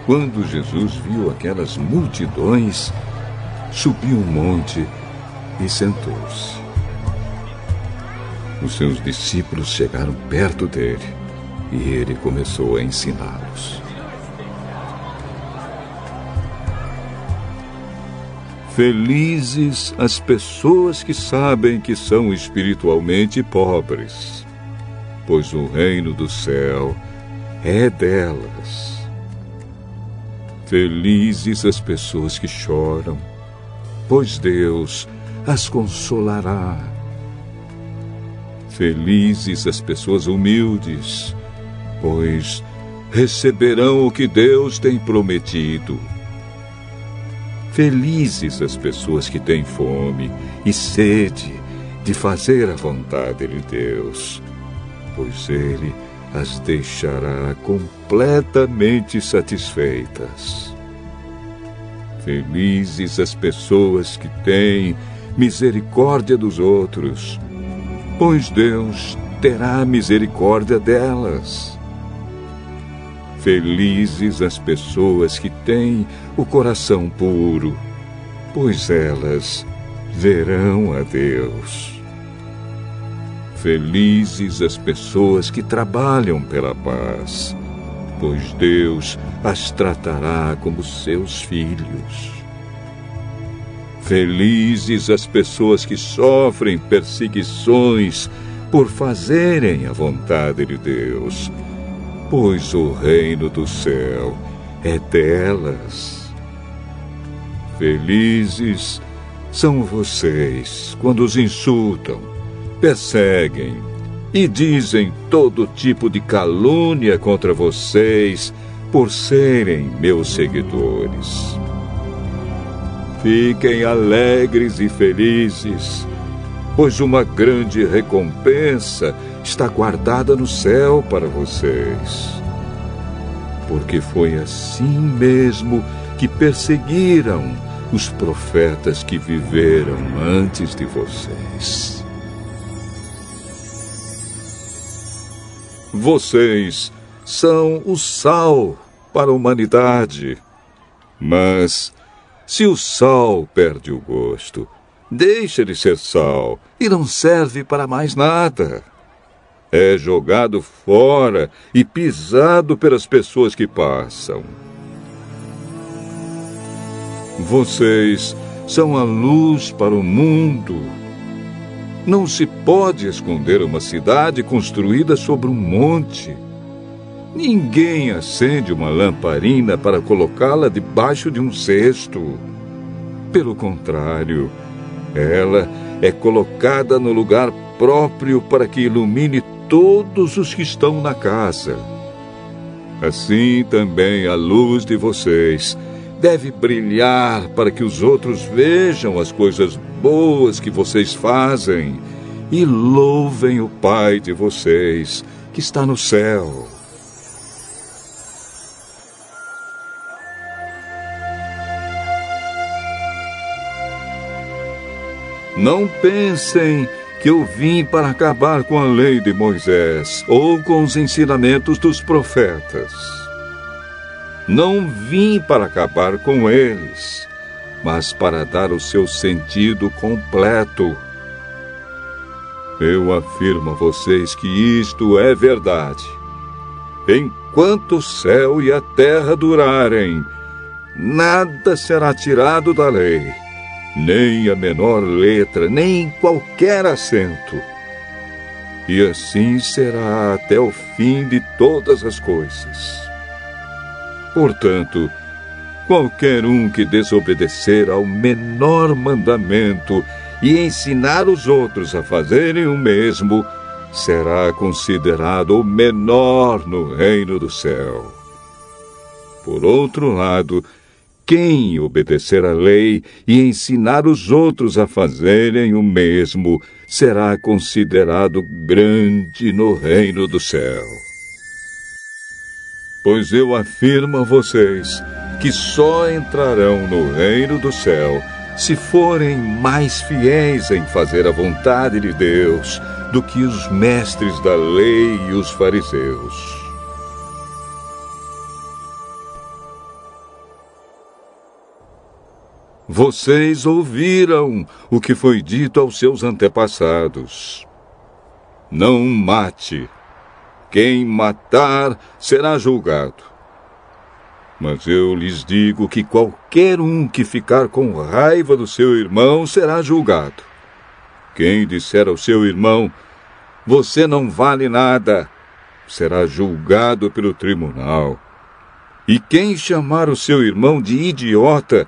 Quando Jesus viu aquelas multidões, subiu um monte e sentou-se. Os seus discípulos chegaram perto dele e ele começou a ensiná-los. Felizes as pessoas que sabem que são espiritualmente pobres, pois o reino do céu é delas. Felizes as pessoas que choram, pois Deus as consolará. Felizes as pessoas humildes, pois receberão o que Deus tem prometido. Felizes as pessoas que têm fome e sede de fazer a vontade de Deus, pois Ele as deixará completamente satisfeitas. Felizes as pessoas que têm misericórdia dos outros, pois Deus terá misericórdia delas. Felizes as pessoas que têm o coração puro, pois elas verão a Deus. Felizes as pessoas que trabalham pela paz, pois Deus as tratará como seus filhos. Felizes as pessoas que sofrem perseguições por fazerem a vontade de Deus, pois o reino do céu é delas. Felizes são vocês quando os insultam, perseguem e dizem todo tipo de calúnia contra vocês por serem meus seguidores. Fiquem alegres e felizes, pois uma grande recompensa está guardada no céu para vocês. Porque foi assim mesmo que perseguiram os profetas que viveram antes de vocês. Vocês são o sal para a humanidade. Mas, se o sal perde o gosto, deixa de ser sal e não serve para mais nada. É jogado fora e pisado pelas pessoas que passam. Vocês são a luz para o mundo. Não se pode esconder uma cidade construída sobre um monte. Ninguém acende uma lamparina para colocá-la debaixo de um cesto. Pelo contrário, ela é colocada no lugar próprio para que ilumine todos os que estão na casa. Assim também a luz de vocês deve brilhar para que os outros vejam as coisas boas que vocês fazem e louvem o Pai de vocês, que está no céu. Não pensem que eu vim para acabar com a lei de Moisés ou com os ensinamentos dos profetas. Não vim para acabar com eles, mas para dar o seu sentido completo. Eu afirmo a vocês que isto é verdade. Enquanto o céu e a terra durarem, nada será tirado da lei, nem a menor letra, nem qualquer acento. E assim será até o fim de todas as coisas. Portanto, qualquer um que desobedecer ao menor mandamento e ensinar os outros a fazerem o mesmo, será considerado o menor no reino do céu. Por outro lado, quem obedecer à lei e ensinar os outros a fazerem o mesmo, será considerado grande no reino do céu. Pois eu afirmo a vocês que só entrarão no reino do céu se forem mais fiéis em fazer a vontade de Deus do que os mestres da lei e os fariseus. Vocês ouviram o que foi dito aos seus antepassados. Não mate. Quem matar será julgado. Mas eu lhes digo que qualquer um que ficar com raiva do seu irmão será julgado. Quem disser ao seu irmão, você não vale nada, será julgado pelo tribunal. E quem chamar o seu irmão de idiota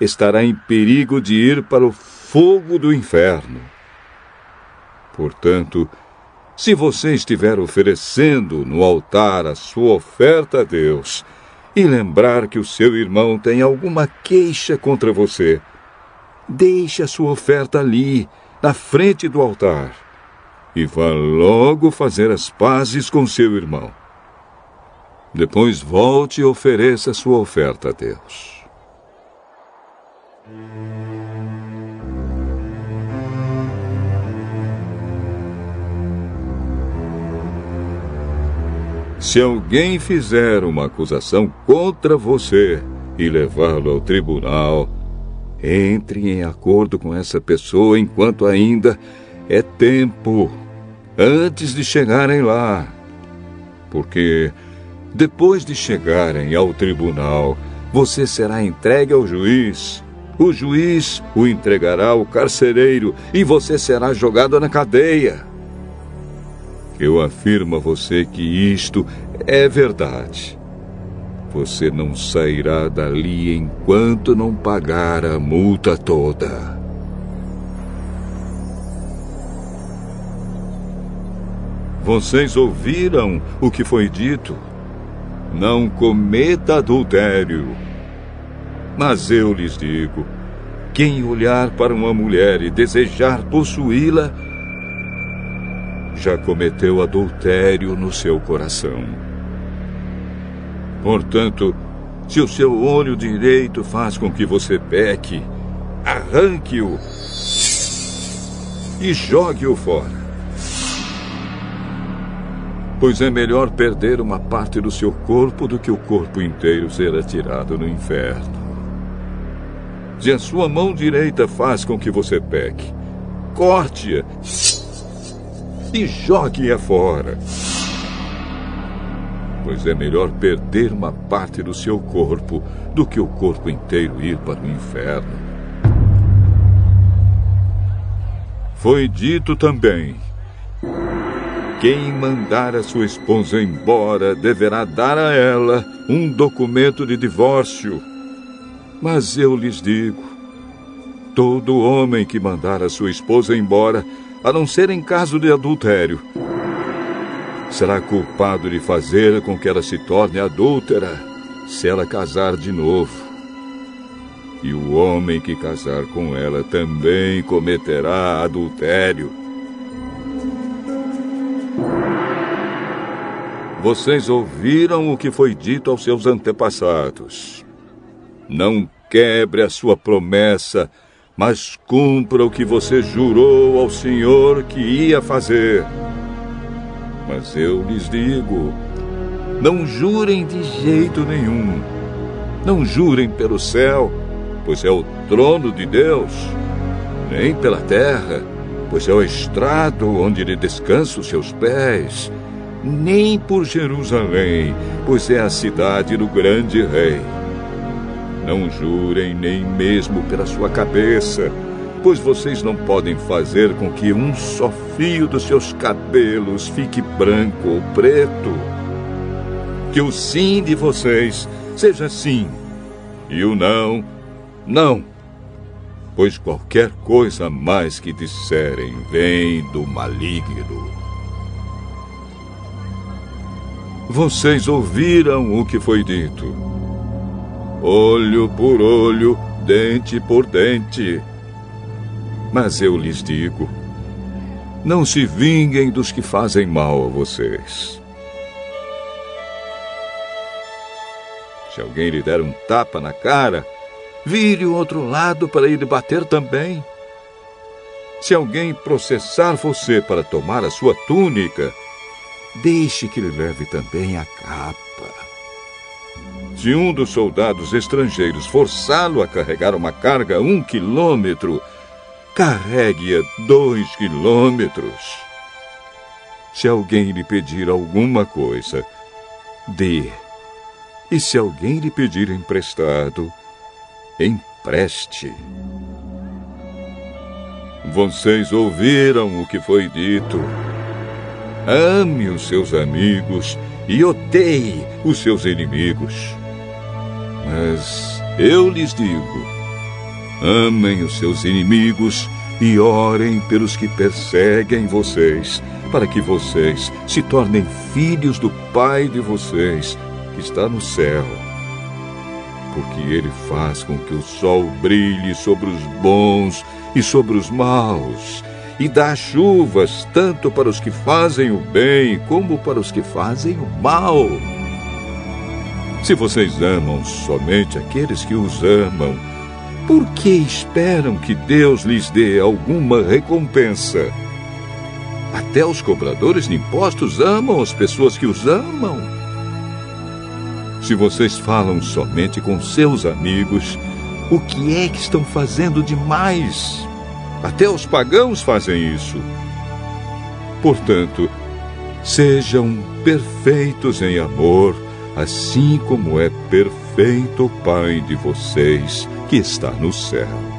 estará em perigo de ir para o fogo do inferno. Portanto, se você estiver oferecendo no altar a sua oferta a Deus e lembrar que o seu irmão tem alguma queixa contra você, deixe a sua oferta ali, na frente do altar, e vá logo fazer as pazes com seu irmão. Depois volte e ofereça a sua oferta a Deus. Se alguém fizer uma acusação contra você e levá-lo ao tribunal, entre em acordo com essa pessoa enquanto ainda é tempo, antes de chegarem lá. Porque depois de chegarem ao tribunal, você será entregue ao juiz. O juiz o entregará ao carcereiro e você será jogado na cadeia. Eu afirmo a você que isto é verdade. Você não sairá dali enquanto não pagar a multa toda. Vocês ouviram o que foi dito? Não cometa adultério. Mas eu lhes digo: quem olhar para uma mulher e desejar possuí-la, já cometeu adultério no seu coração. Portanto, se o seu olho direito faz com que você peque, arranque-o e jogue-o fora. Pois é melhor perder uma parte do seu corpo do que o corpo inteiro ser atirado no inferno. Se a sua mão direita faz com que você peque, corte-a e jogue-a fora pois é melhor perder uma parte do seu corpo do que o corpo inteiro ir para o inferno. Foi dito também: quem mandar a sua esposa embora deverá dar a ela um documento de divórcio. Mas eu lhes digo: todo homem que mandar a sua esposa embora, a não ser em caso de adultério, será culpado de fazer com que ela se torne adúltera se ela casar de novo. E o homem que casar com ela também cometerá adultério. Vocês ouviram o que foi dito aos seus antepassados. Não quebre a sua promessa, mas cumpra o que você jurou ao Senhor que ia fazer. Mas eu lhes digo: não jurem de jeito nenhum. Não jurem pelo céu, pois é o trono de Deus, nem pela terra, pois é o estrado onde ele descansa os seus pés, nem por Jerusalém, pois é a cidade do grande rei. Não jurem nem mesmo pela sua cabeça, pois vocês não podem fazer com que um só fio dos seus cabelos fique branco ou preto. Que o sim de vocês seja sim e o não, não. Pois qualquer coisa mais que disserem vem do maligno. Vocês ouviram o que foi dito. Olho por olho, dente por dente. Mas eu lhes digo: não se vinguem dos que fazem mal a vocês. Se alguém lhe der um tapa na cara, vire o outro lado para ele bater também. Se alguém processar você para tomar a sua túnica, deixe que lhe leve também a capa. Se um dos soldados estrangeiros forçá-lo a carregar uma carga um quilômetro, carregue-a dois quilômetros. Se alguém lhe pedir alguma coisa, dê. E se alguém lhe pedir emprestado, empreste. Vocês ouviram o que foi dito. Ame os seus amigos e odeie os seus inimigos. Mas eu lhes digo: Amem os seus inimigos e orem pelos que perseguem vocês, para que vocês se tornem filhos do Pai de vocês, que está no céu. Porque ele faz com que o sol brilhe sobre os bons e sobre os maus, e dá chuvas tanto para os que fazem o bem como para os que fazem o mal. Se vocês amam somente aqueles que os amam, por que esperam que Deus lhes dê alguma recompensa? Até os cobradores de impostos amam as pessoas que os amam. Se vocês falam somente com seus amigos, o que é que estão fazendo demais? Até os pagãos fazem isso. Portanto, sejam perfeitos em amor, assim como é perfeito o Pai de vocês que está no céu.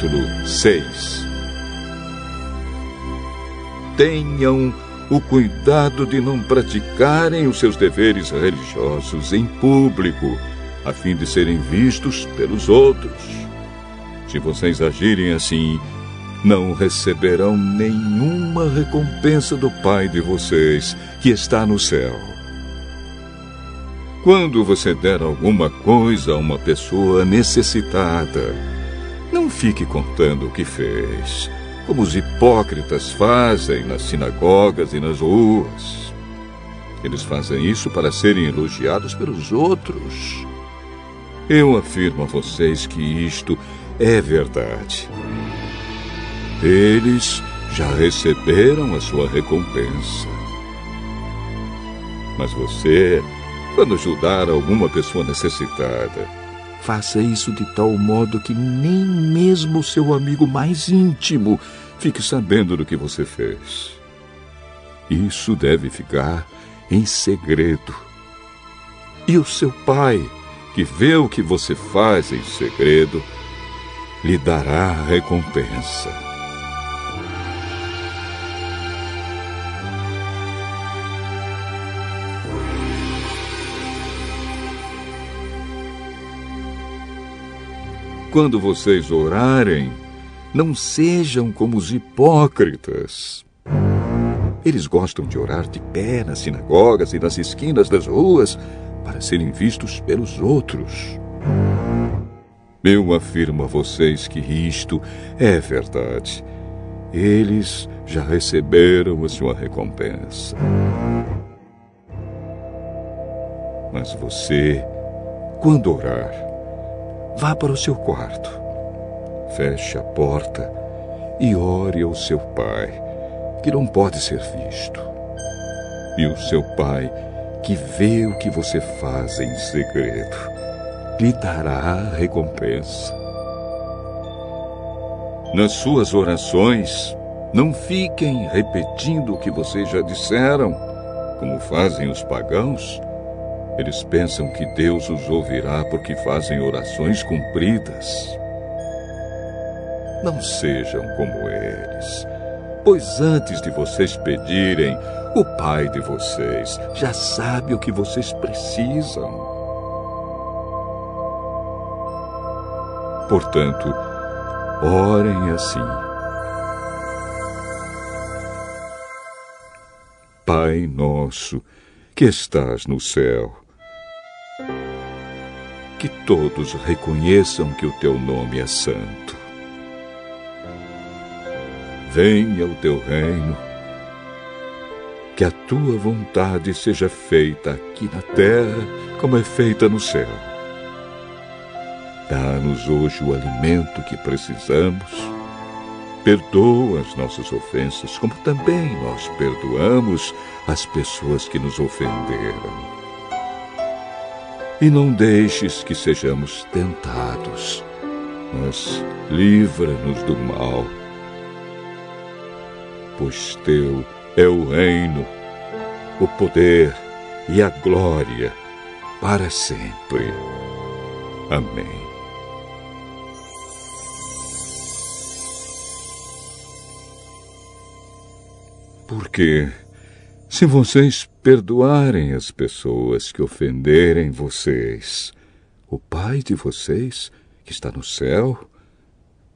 Capítulo 6 Tenham o cuidado de não praticarem os seus deveres religiosos em público, a fim de serem vistos pelos outros. Se vocês agirem assim, não receberão nenhuma recompensa do Pai de vocês, que está no céu. Quando você der alguma coisa a uma pessoa necessitada, não fique contando o que fez, como os hipócritas fazem nas sinagogas e nas ruas. Eles fazem isso para serem elogiados pelos outros. Eu afirmo a vocês que isto é verdade. Eles já receberam a sua recompensa. Mas você quando ajudar alguma pessoa necessitada, faça isso de tal modo que nem mesmo seu amigo mais íntimo fique sabendo do que você fez. Isso deve ficar em segredo. E o seu pai, que vê o que você faz em segredo, lhe dará a recompensa. Quando vocês orarem, não sejam como os hipócritas. Eles gostam de orar de pé nas sinagogas e nas esquinas das ruas para serem vistos pelos outros. Eu afirmo a vocês que isto é verdade. Eles já receberam a sua recompensa. Mas você, quando orar, Vá para o seu quarto, feche a porta e ore ao seu pai, que não pode ser visto. E o seu pai, que vê o que você faz em segredo, lhe dará a recompensa. Nas suas orações, não fiquem repetindo o que vocês já disseram, como fazem os pagãos eles pensam que Deus os ouvirá porque fazem orações cumpridas. Não sejam como eles, pois antes de vocês pedirem, o Pai de vocês já sabe o que vocês precisam. Portanto, orem assim. Pai nosso, que estás no céu, todos reconheçam que o teu nome é santo. Venha o teu reino, que a tua vontade seja feita aqui na terra como é feita no céu. Dá-nos hoje o alimento que precisamos. Perdoa as nossas ofensas, como também nós perdoamos as pessoas que nos ofenderam e não deixes que sejamos tentados, mas livra-nos do mal, pois teu é o reino, o poder e a glória para sempre. Amém. Porque, se vocês perdoarem as pessoas que ofenderem vocês, o Pai de vocês, que está no céu,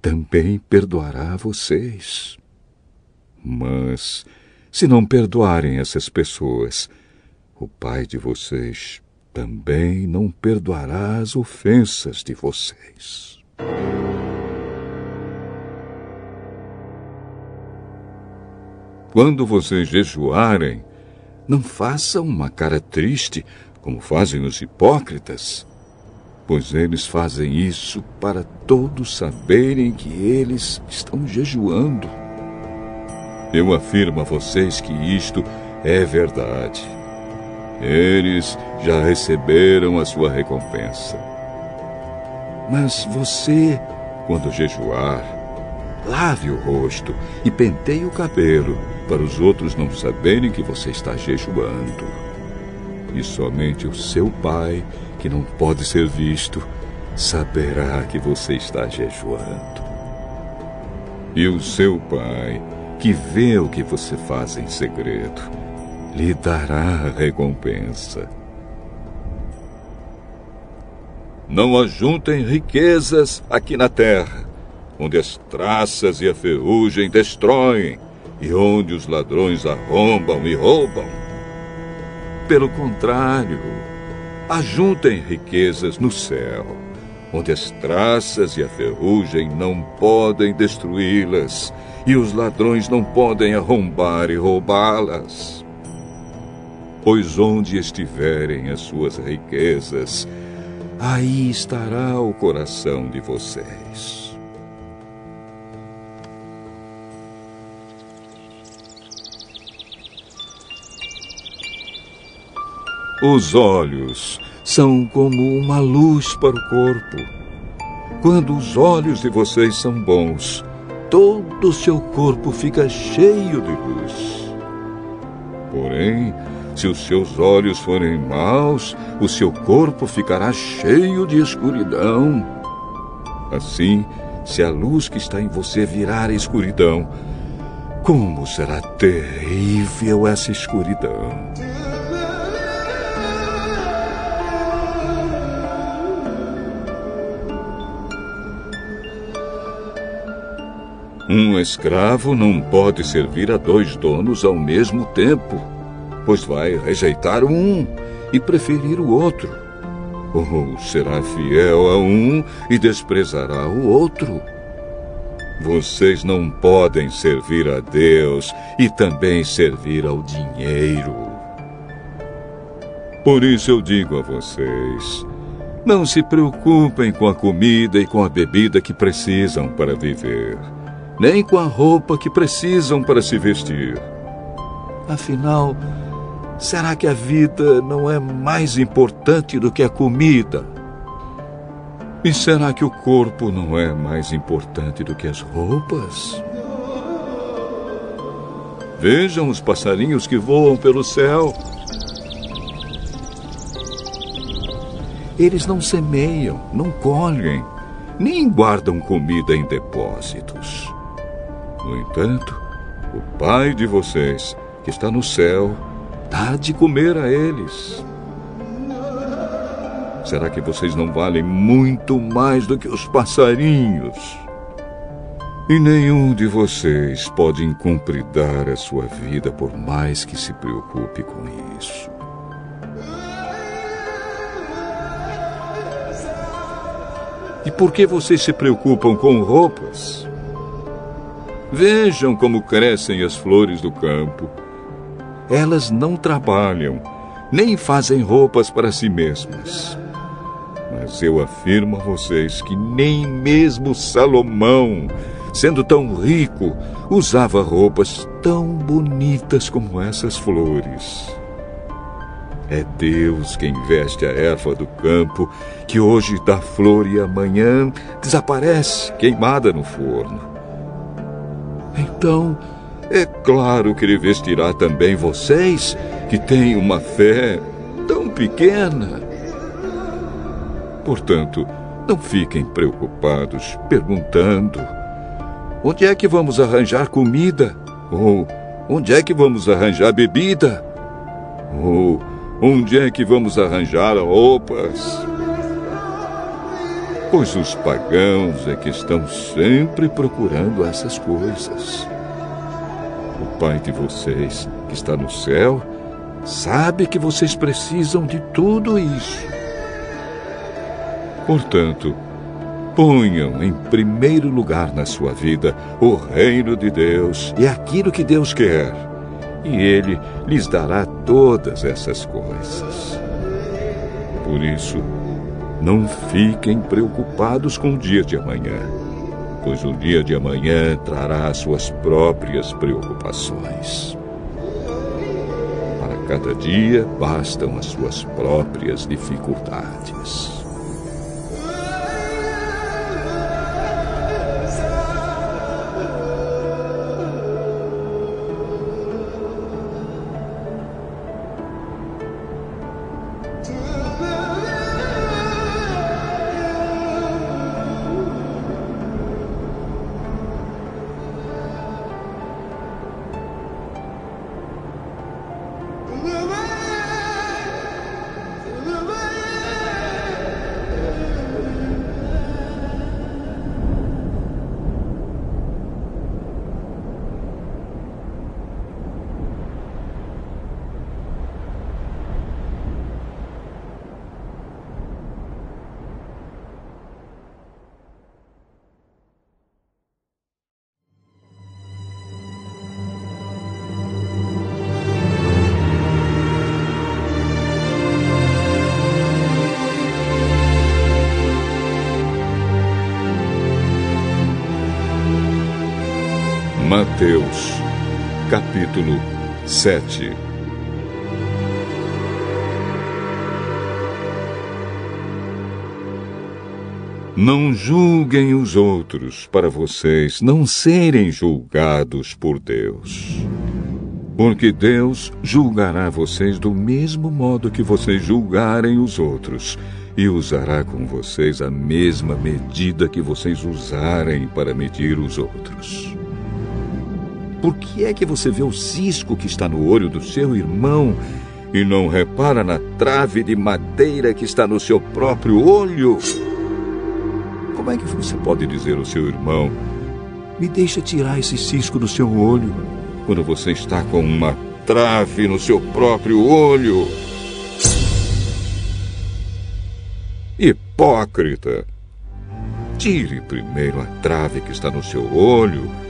também perdoará vocês. Mas, se não perdoarem essas pessoas, o Pai de vocês também não perdoará as ofensas de vocês. Quando vocês jejuarem, não façam uma cara triste, como fazem os hipócritas, pois eles fazem isso para todos saberem que eles estão jejuando. Eu afirmo a vocês que isto é verdade. Eles já receberam a sua recompensa. Mas você, quando jejuar, lave o rosto e penteie o cabelo, para os outros não saberem que você está jejuando. E somente o seu pai, que não pode ser visto, saberá que você está jejuando. E o seu pai, que vê o que você faz em segredo, lhe dará a recompensa. Não ajuntem riquezas aqui na terra, onde as traças e a ferrugem destroem, e onde os ladrões arrombam e roubam. Pelo contrário, ajuntem riquezas no céu, onde as traças e a ferrugem não podem destruí-las, e os ladrões não podem arrombar e roubá-las pois onde estiverem as suas riquezas, aí estará o coração de vocês. Os olhos são como uma luz para o corpo. Quando os olhos de vocês são bons, todo o seu corpo fica cheio de luz. Porém, se os seus olhos forem maus, o seu corpo ficará cheio de escuridão. Assim, se a luz que está em você virar escuridão, como será terrível essa escuridão! Um escravo não pode servir a dois donos ao mesmo tempo pois vai rejeitar um e preferir o outro. Ou será fiel a um e desprezará o outro. Vocês não podem servir a Deus e também servir ao dinheiro. Por isso eu digo a vocês: não se preocupem com a comida e com a bebida que precisam para viver, nem com a roupa que precisam para se vestir. Afinal, Será que a vida não é mais importante do que a comida? E será que o corpo não é mais importante do que as roupas? Vejam os passarinhos que voam pelo céu. Eles não semeiam, não colhem, nem guardam comida em depósitos. No entanto, o Pai de vocês, que está no céu, dá de comer a eles. Será que vocês não valem muito mais do que os passarinhos? E nenhum de vocês pode incumpridar a sua vida por mais que se preocupe com isso. E por que vocês se preocupam com roupas? Vejam como crescem as flores do campo. Elas não trabalham, nem fazem roupas para si mesmas. Mas eu afirmo a vocês que nem mesmo Salomão, sendo tão rico, usava roupas tão bonitas como essas flores. É Deus quem veste a erva do campo, que hoje dá flor e amanhã desaparece queimada no forno. Então, é claro que ele vestirá também vocês, que têm uma fé tão pequena. Portanto, não fiquem preocupados perguntando: onde é que vamos arranjar comida? Ou onde é que vamos arranjar bebida? Ou onde é que vamos arranjar roupas? Pois os pagãos é que estão sempre procurando essas coisas. Pai de vocês, que está no céu, sabe que vocês precisam de tudo isso. Portanto, ponham em primeiro lugar na sua vida o reino de Deus e aquilo que Deus quer, e Ele lhes dará todas essas coisas. Por isso, não fiquem preocupados com o dia de amanhã, pois o dia de amanhã trará suas próprias preocupações. Para cada dia bastam as suas próprias dificuldades. 7 Não julguem os outros para vocês não serem julgados por Deus. Porque Deus julgará vocês do mesmo modo que vocês julgarem os outros, e usará com vocês a mesma medida que vocês usarem para medir os outros. Por que é que você vê o cisco que está no olho do seu irmão e não repara na trave de madeira que está no seu próprio olho? Como é que você pode dizer ao seu irmão: Me deixa tirar esse cisco do seu olho, quando você está com uma trave no seu próprio olho? Hipócrita! Tire primeiro a trave que está no seu olho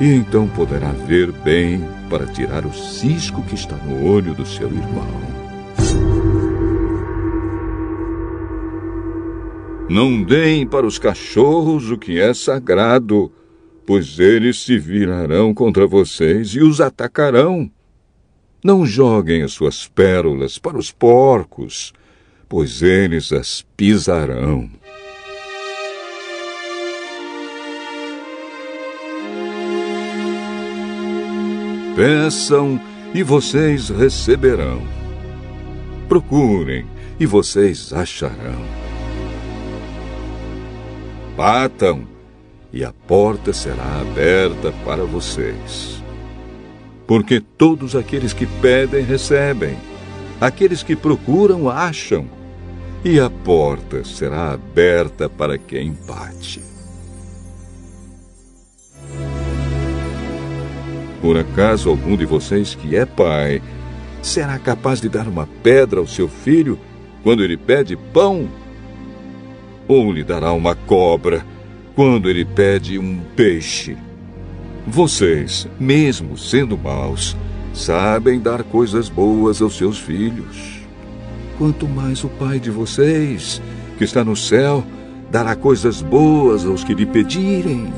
e então poderá ver bem para tirar o cisco que está no olho do seu irmão. Não deem para os cachorros o que é sagrado, pois eles se virarão contra vocês e os atacarão. Não joguem as suas pérolas para os porcos, pois eles as pisarão. Peçam e vocês receberão. Procurem e vocês acharão. Batam e a porta será aberta para vocês. Porque todos aqueles que pedem recebem, aqueles que procuram acham, e a porta será aberta para quem bate. Por acaso algum de vocês que é pai será capaz de dar uma pedra ao seu filho quando ele pede pão? Ou lhe dará uma cobra quando ele pede um peixe? Vocês, mesmo sendo maus, sabem dar coisas boas aos seus filhos. Quanto mais o Pai de vocês, que está no céu, dará coisas boas aos que lhe pedirem.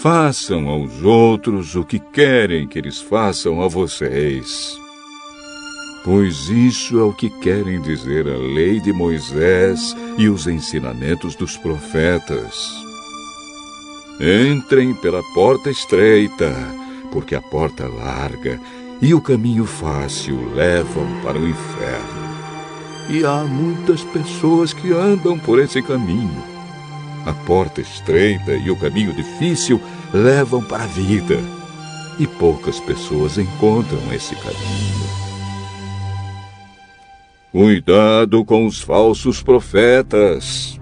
Façam aos outros o que querem que eles façam a vocês. Pois isso é o que querem dizer a lei de Moisés e os ensinamentos dos profetas. Entrem pela porta estreita, porque a porta larga e o caminho fácil levam para o inferno. E há muitas pessoas que andam por esse caminho. A porta estreita e o caminho difícil levam para a vida. E poucas pessoas encontram esse caminho. Cuidado com os falsos profetas.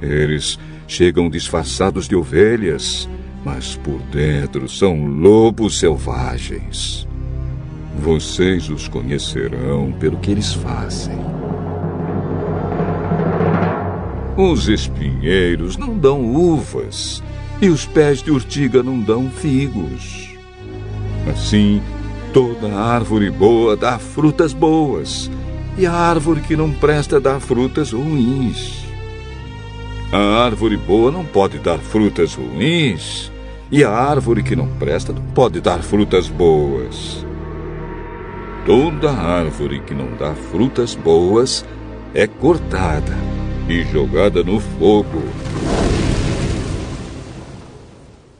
Eles chegam disfarçados de ovelhas, mas por dentro são lobos selvagens. Vocês os conhecerão pelo que eles fazem. Os espinheiros não dão uvas, e os pés de urtiga não dão figos. Assim, toda árvore boa dá frutas boas, e a árvore que não presta dá frutas ruins. A árvore boa não pode dar frutas ruins, e a árvore que não presta não pode dar frutas boas. Toda árvore que não dá frutas boas é cortada e jogada no fogo.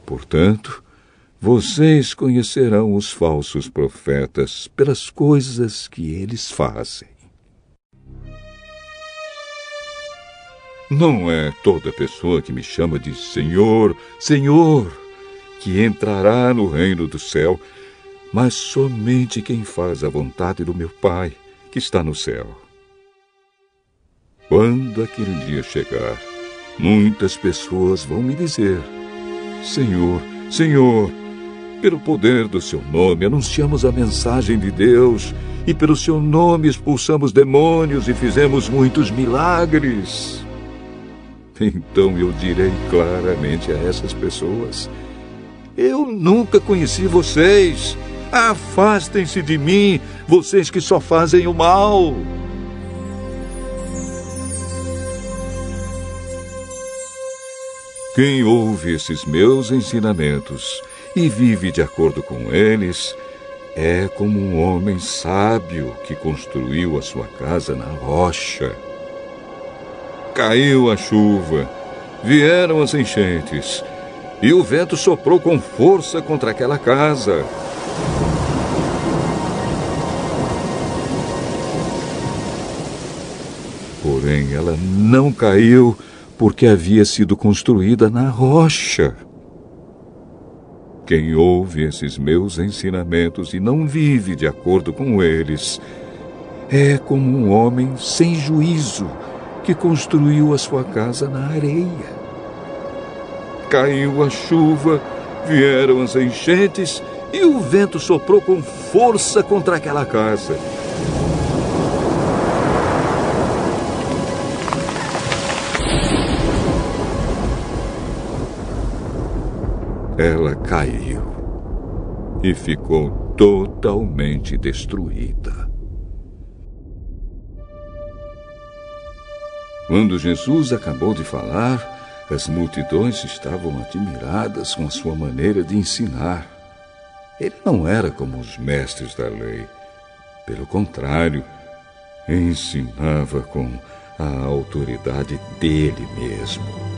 Portanto, vocês conhecerão os falsos profetas pelas coisas que eles fazem. Não é toda pessoa que me chama de Senhor, Senhor, que entrará no reino do céu, mas somente quem faz a vontade do meu Pai, que está no céu. Quando aquele dia chegar, muitas pessoas vão me dizer: Senhor, Senhor, pelo poder do seu nome anunciamos a mensagem de Deus, e pelo seu nome expulsamos demônios e fizemos muitos milagres. Então eu direi claramente a essas pessoas: Eu nunca conheci vocês. Afastem-se de mim, vocês que só fazem o mal. Quem ouve esses meus ensinamentos e vive de acordo com eles, é como um homem sábio que construiu a sua casa na rocha. Caiu a chuva, vieram as enchentes, e o vento soprou com força contra aquela casa. Porém, ela não caiu porque havia sido construída na rocha. Quem ouve esses meus ensinamentos e não vive de acordo com eles é como um homem sem juízo que construiu a sua casa na areia. Caiu a chuva, vieram as enchentes e o vento soprou com força contra aquela casa. Ela caiu e ficou totalmente destruída. Quando Jesus acabou de falar, as multidões estavam admiradas com a sua maneira de ensinar. Ele não era como os mestres da lei. Pelo contrário, ensinava com a autoridade dele mesmo.